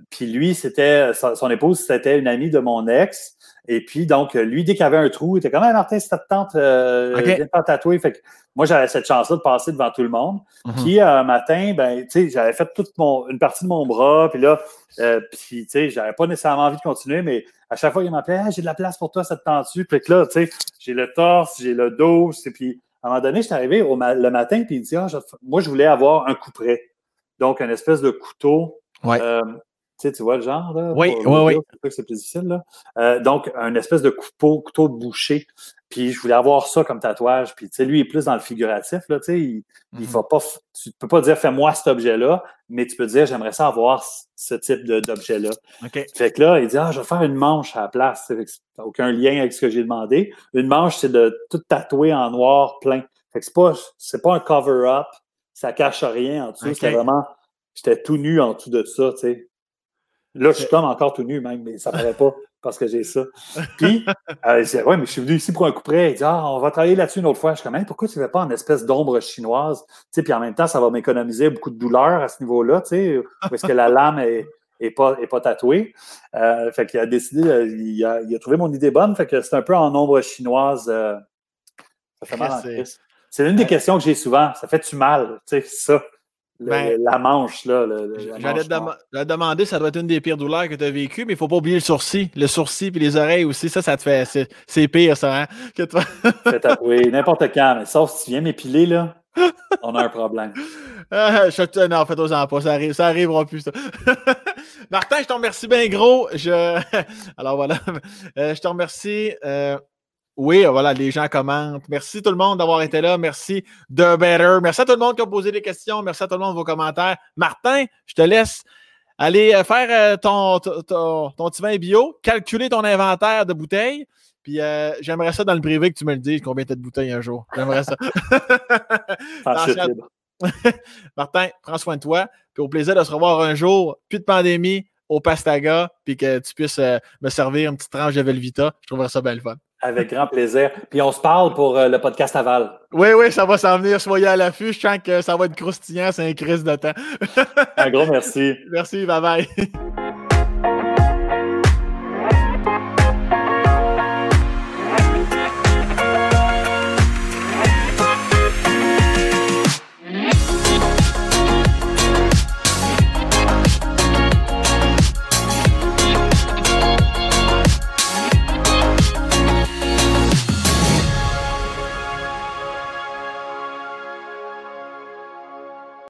Puis lui, c'était son, épouse, c'était une amie de mon ex. Et puis, donc, lui, dès qu'il avait un trou, il était comme, hey, Martin, c'est ta tante, euh, okay. viens tatouer. Fait que moi, j'avais cette chance-là de passer devant tout le monde. Mhm. Puis, un matin, ben, tu sais, j'avais fait toute mon, une partie de mon bras. Puis là, euh, puis, tu sais, j'avais pas nécessairement envie de continuer, mais à chaque fois, il m'appelait, hey, j'ai de la place pour toi, ça te tente-tu? Puis là, tu sais, j'ai le torse, j'ai le dos. Puis, à un moment donné, j'étais arrivé au le matin, puis il dit, ah, moi, je voulais avoir un coup près. Donc, une espèce de couteau. Ouais. Euh, tu, vois le genre, là? Oui, oui, oui. C'est plus difficile, là. Euh, donc, un espèce de couteau, couteau de boucher. Puis, je voulais avoir ça comme tatouage. Puis, tu sais, lui, il est plus dans le figuratif, là, tu sais. Il, il mm-hmm. pas... Tu peux pas dire, fais-moi cet objet-là, mais tu peux dire, j'aimerais ça avoir ce type d'objet-là. Fait que là, il dit, ah, je vais faire une manche à la place. Ça aucun lien avec ce que j'ai demandé. Une manche, c'est de tout tatouer en noir plein. Fait que c'est pas, c'est pas un cover-up. Ça cache rien en dessous. C'est vraiment, j'étais tout nu en dessous de ça, tu sais. Là, je suis comme encore tout nu même, mais ça ne *laughs* paraît pas parce que j'ai ça. Puis, euh, il dit, ouais, mais je suis venu ici pour un coup près. Il dit, ah, on va travailler là-dessus une autre fois. Je suis comme, pourquoi tu ne fais pas en espèce d'ombre chinoise? Tu sais, puis en même temps, ça va m'économiser beaucoup de douleur à ce niveau-là, tu sais, parce que la lame est, est pas, est pas tatouée. Euh, fait qu'il a décidé, euh, il a, il a, trouvé mon idée bonne, fait que c'est un peu en ombre chinoise. Euh, ça fait mal en C'est une des questions que j'ai souvent. Ça fait-tu mal? Tu sais, ça? Ben, la manche, là. J'allais te demander, ça doit être une des pires douleurs que tu as vécues, mais il ne faut pas oublier le sourcil. Le sourcil puis les oreilles aussi, ça, ça te fait. C'est pire, ça, hein? *laughs* Que toi... oui, n'importe quand, mais sauf si tu viens m'épiler, là, on a un problème. *laughs* Ah, je, non, fais-toi-en pas, ça, arrive, ça arrivera plus, ça. *laughs* Martin, je te remercie bien gros. Je... Alors voilà, euh, je te remercie. Euh, oui, voilà, les gens commentent. Merci tout le monde d'avoir été là. Merci de Better. Merci à tout le monde qui a posé des questions. Merci à tout le monde de vos commentaires. Martin, je te laisse aller euh, faire euh, ton, ton, ton, petit vin bio, calculer ton inventaire de bouteilles. Puis euh, j'aimerais ça dans le privé que tu me le dises combien t'as de bouteilles un jour. J'aimerais ça. *laughs* *laughs* Martin, prends soin de toi. Puis au plaisir de se revoir un jour. Plus de pandémie au Pastaga. Puis que tu puisses euh, me servir une petite tranche de Velvita. Je trouverais ça belle fun. Avec grand plaisir. Puis on se parle pour euh, le podcast Aval. Oui, oui, ça va s'en venir. Soyez à l'affût. Je sens que ça va être croustillant. C'est un crise de temps. un gros merci. *laughs* Merci. Bye bye.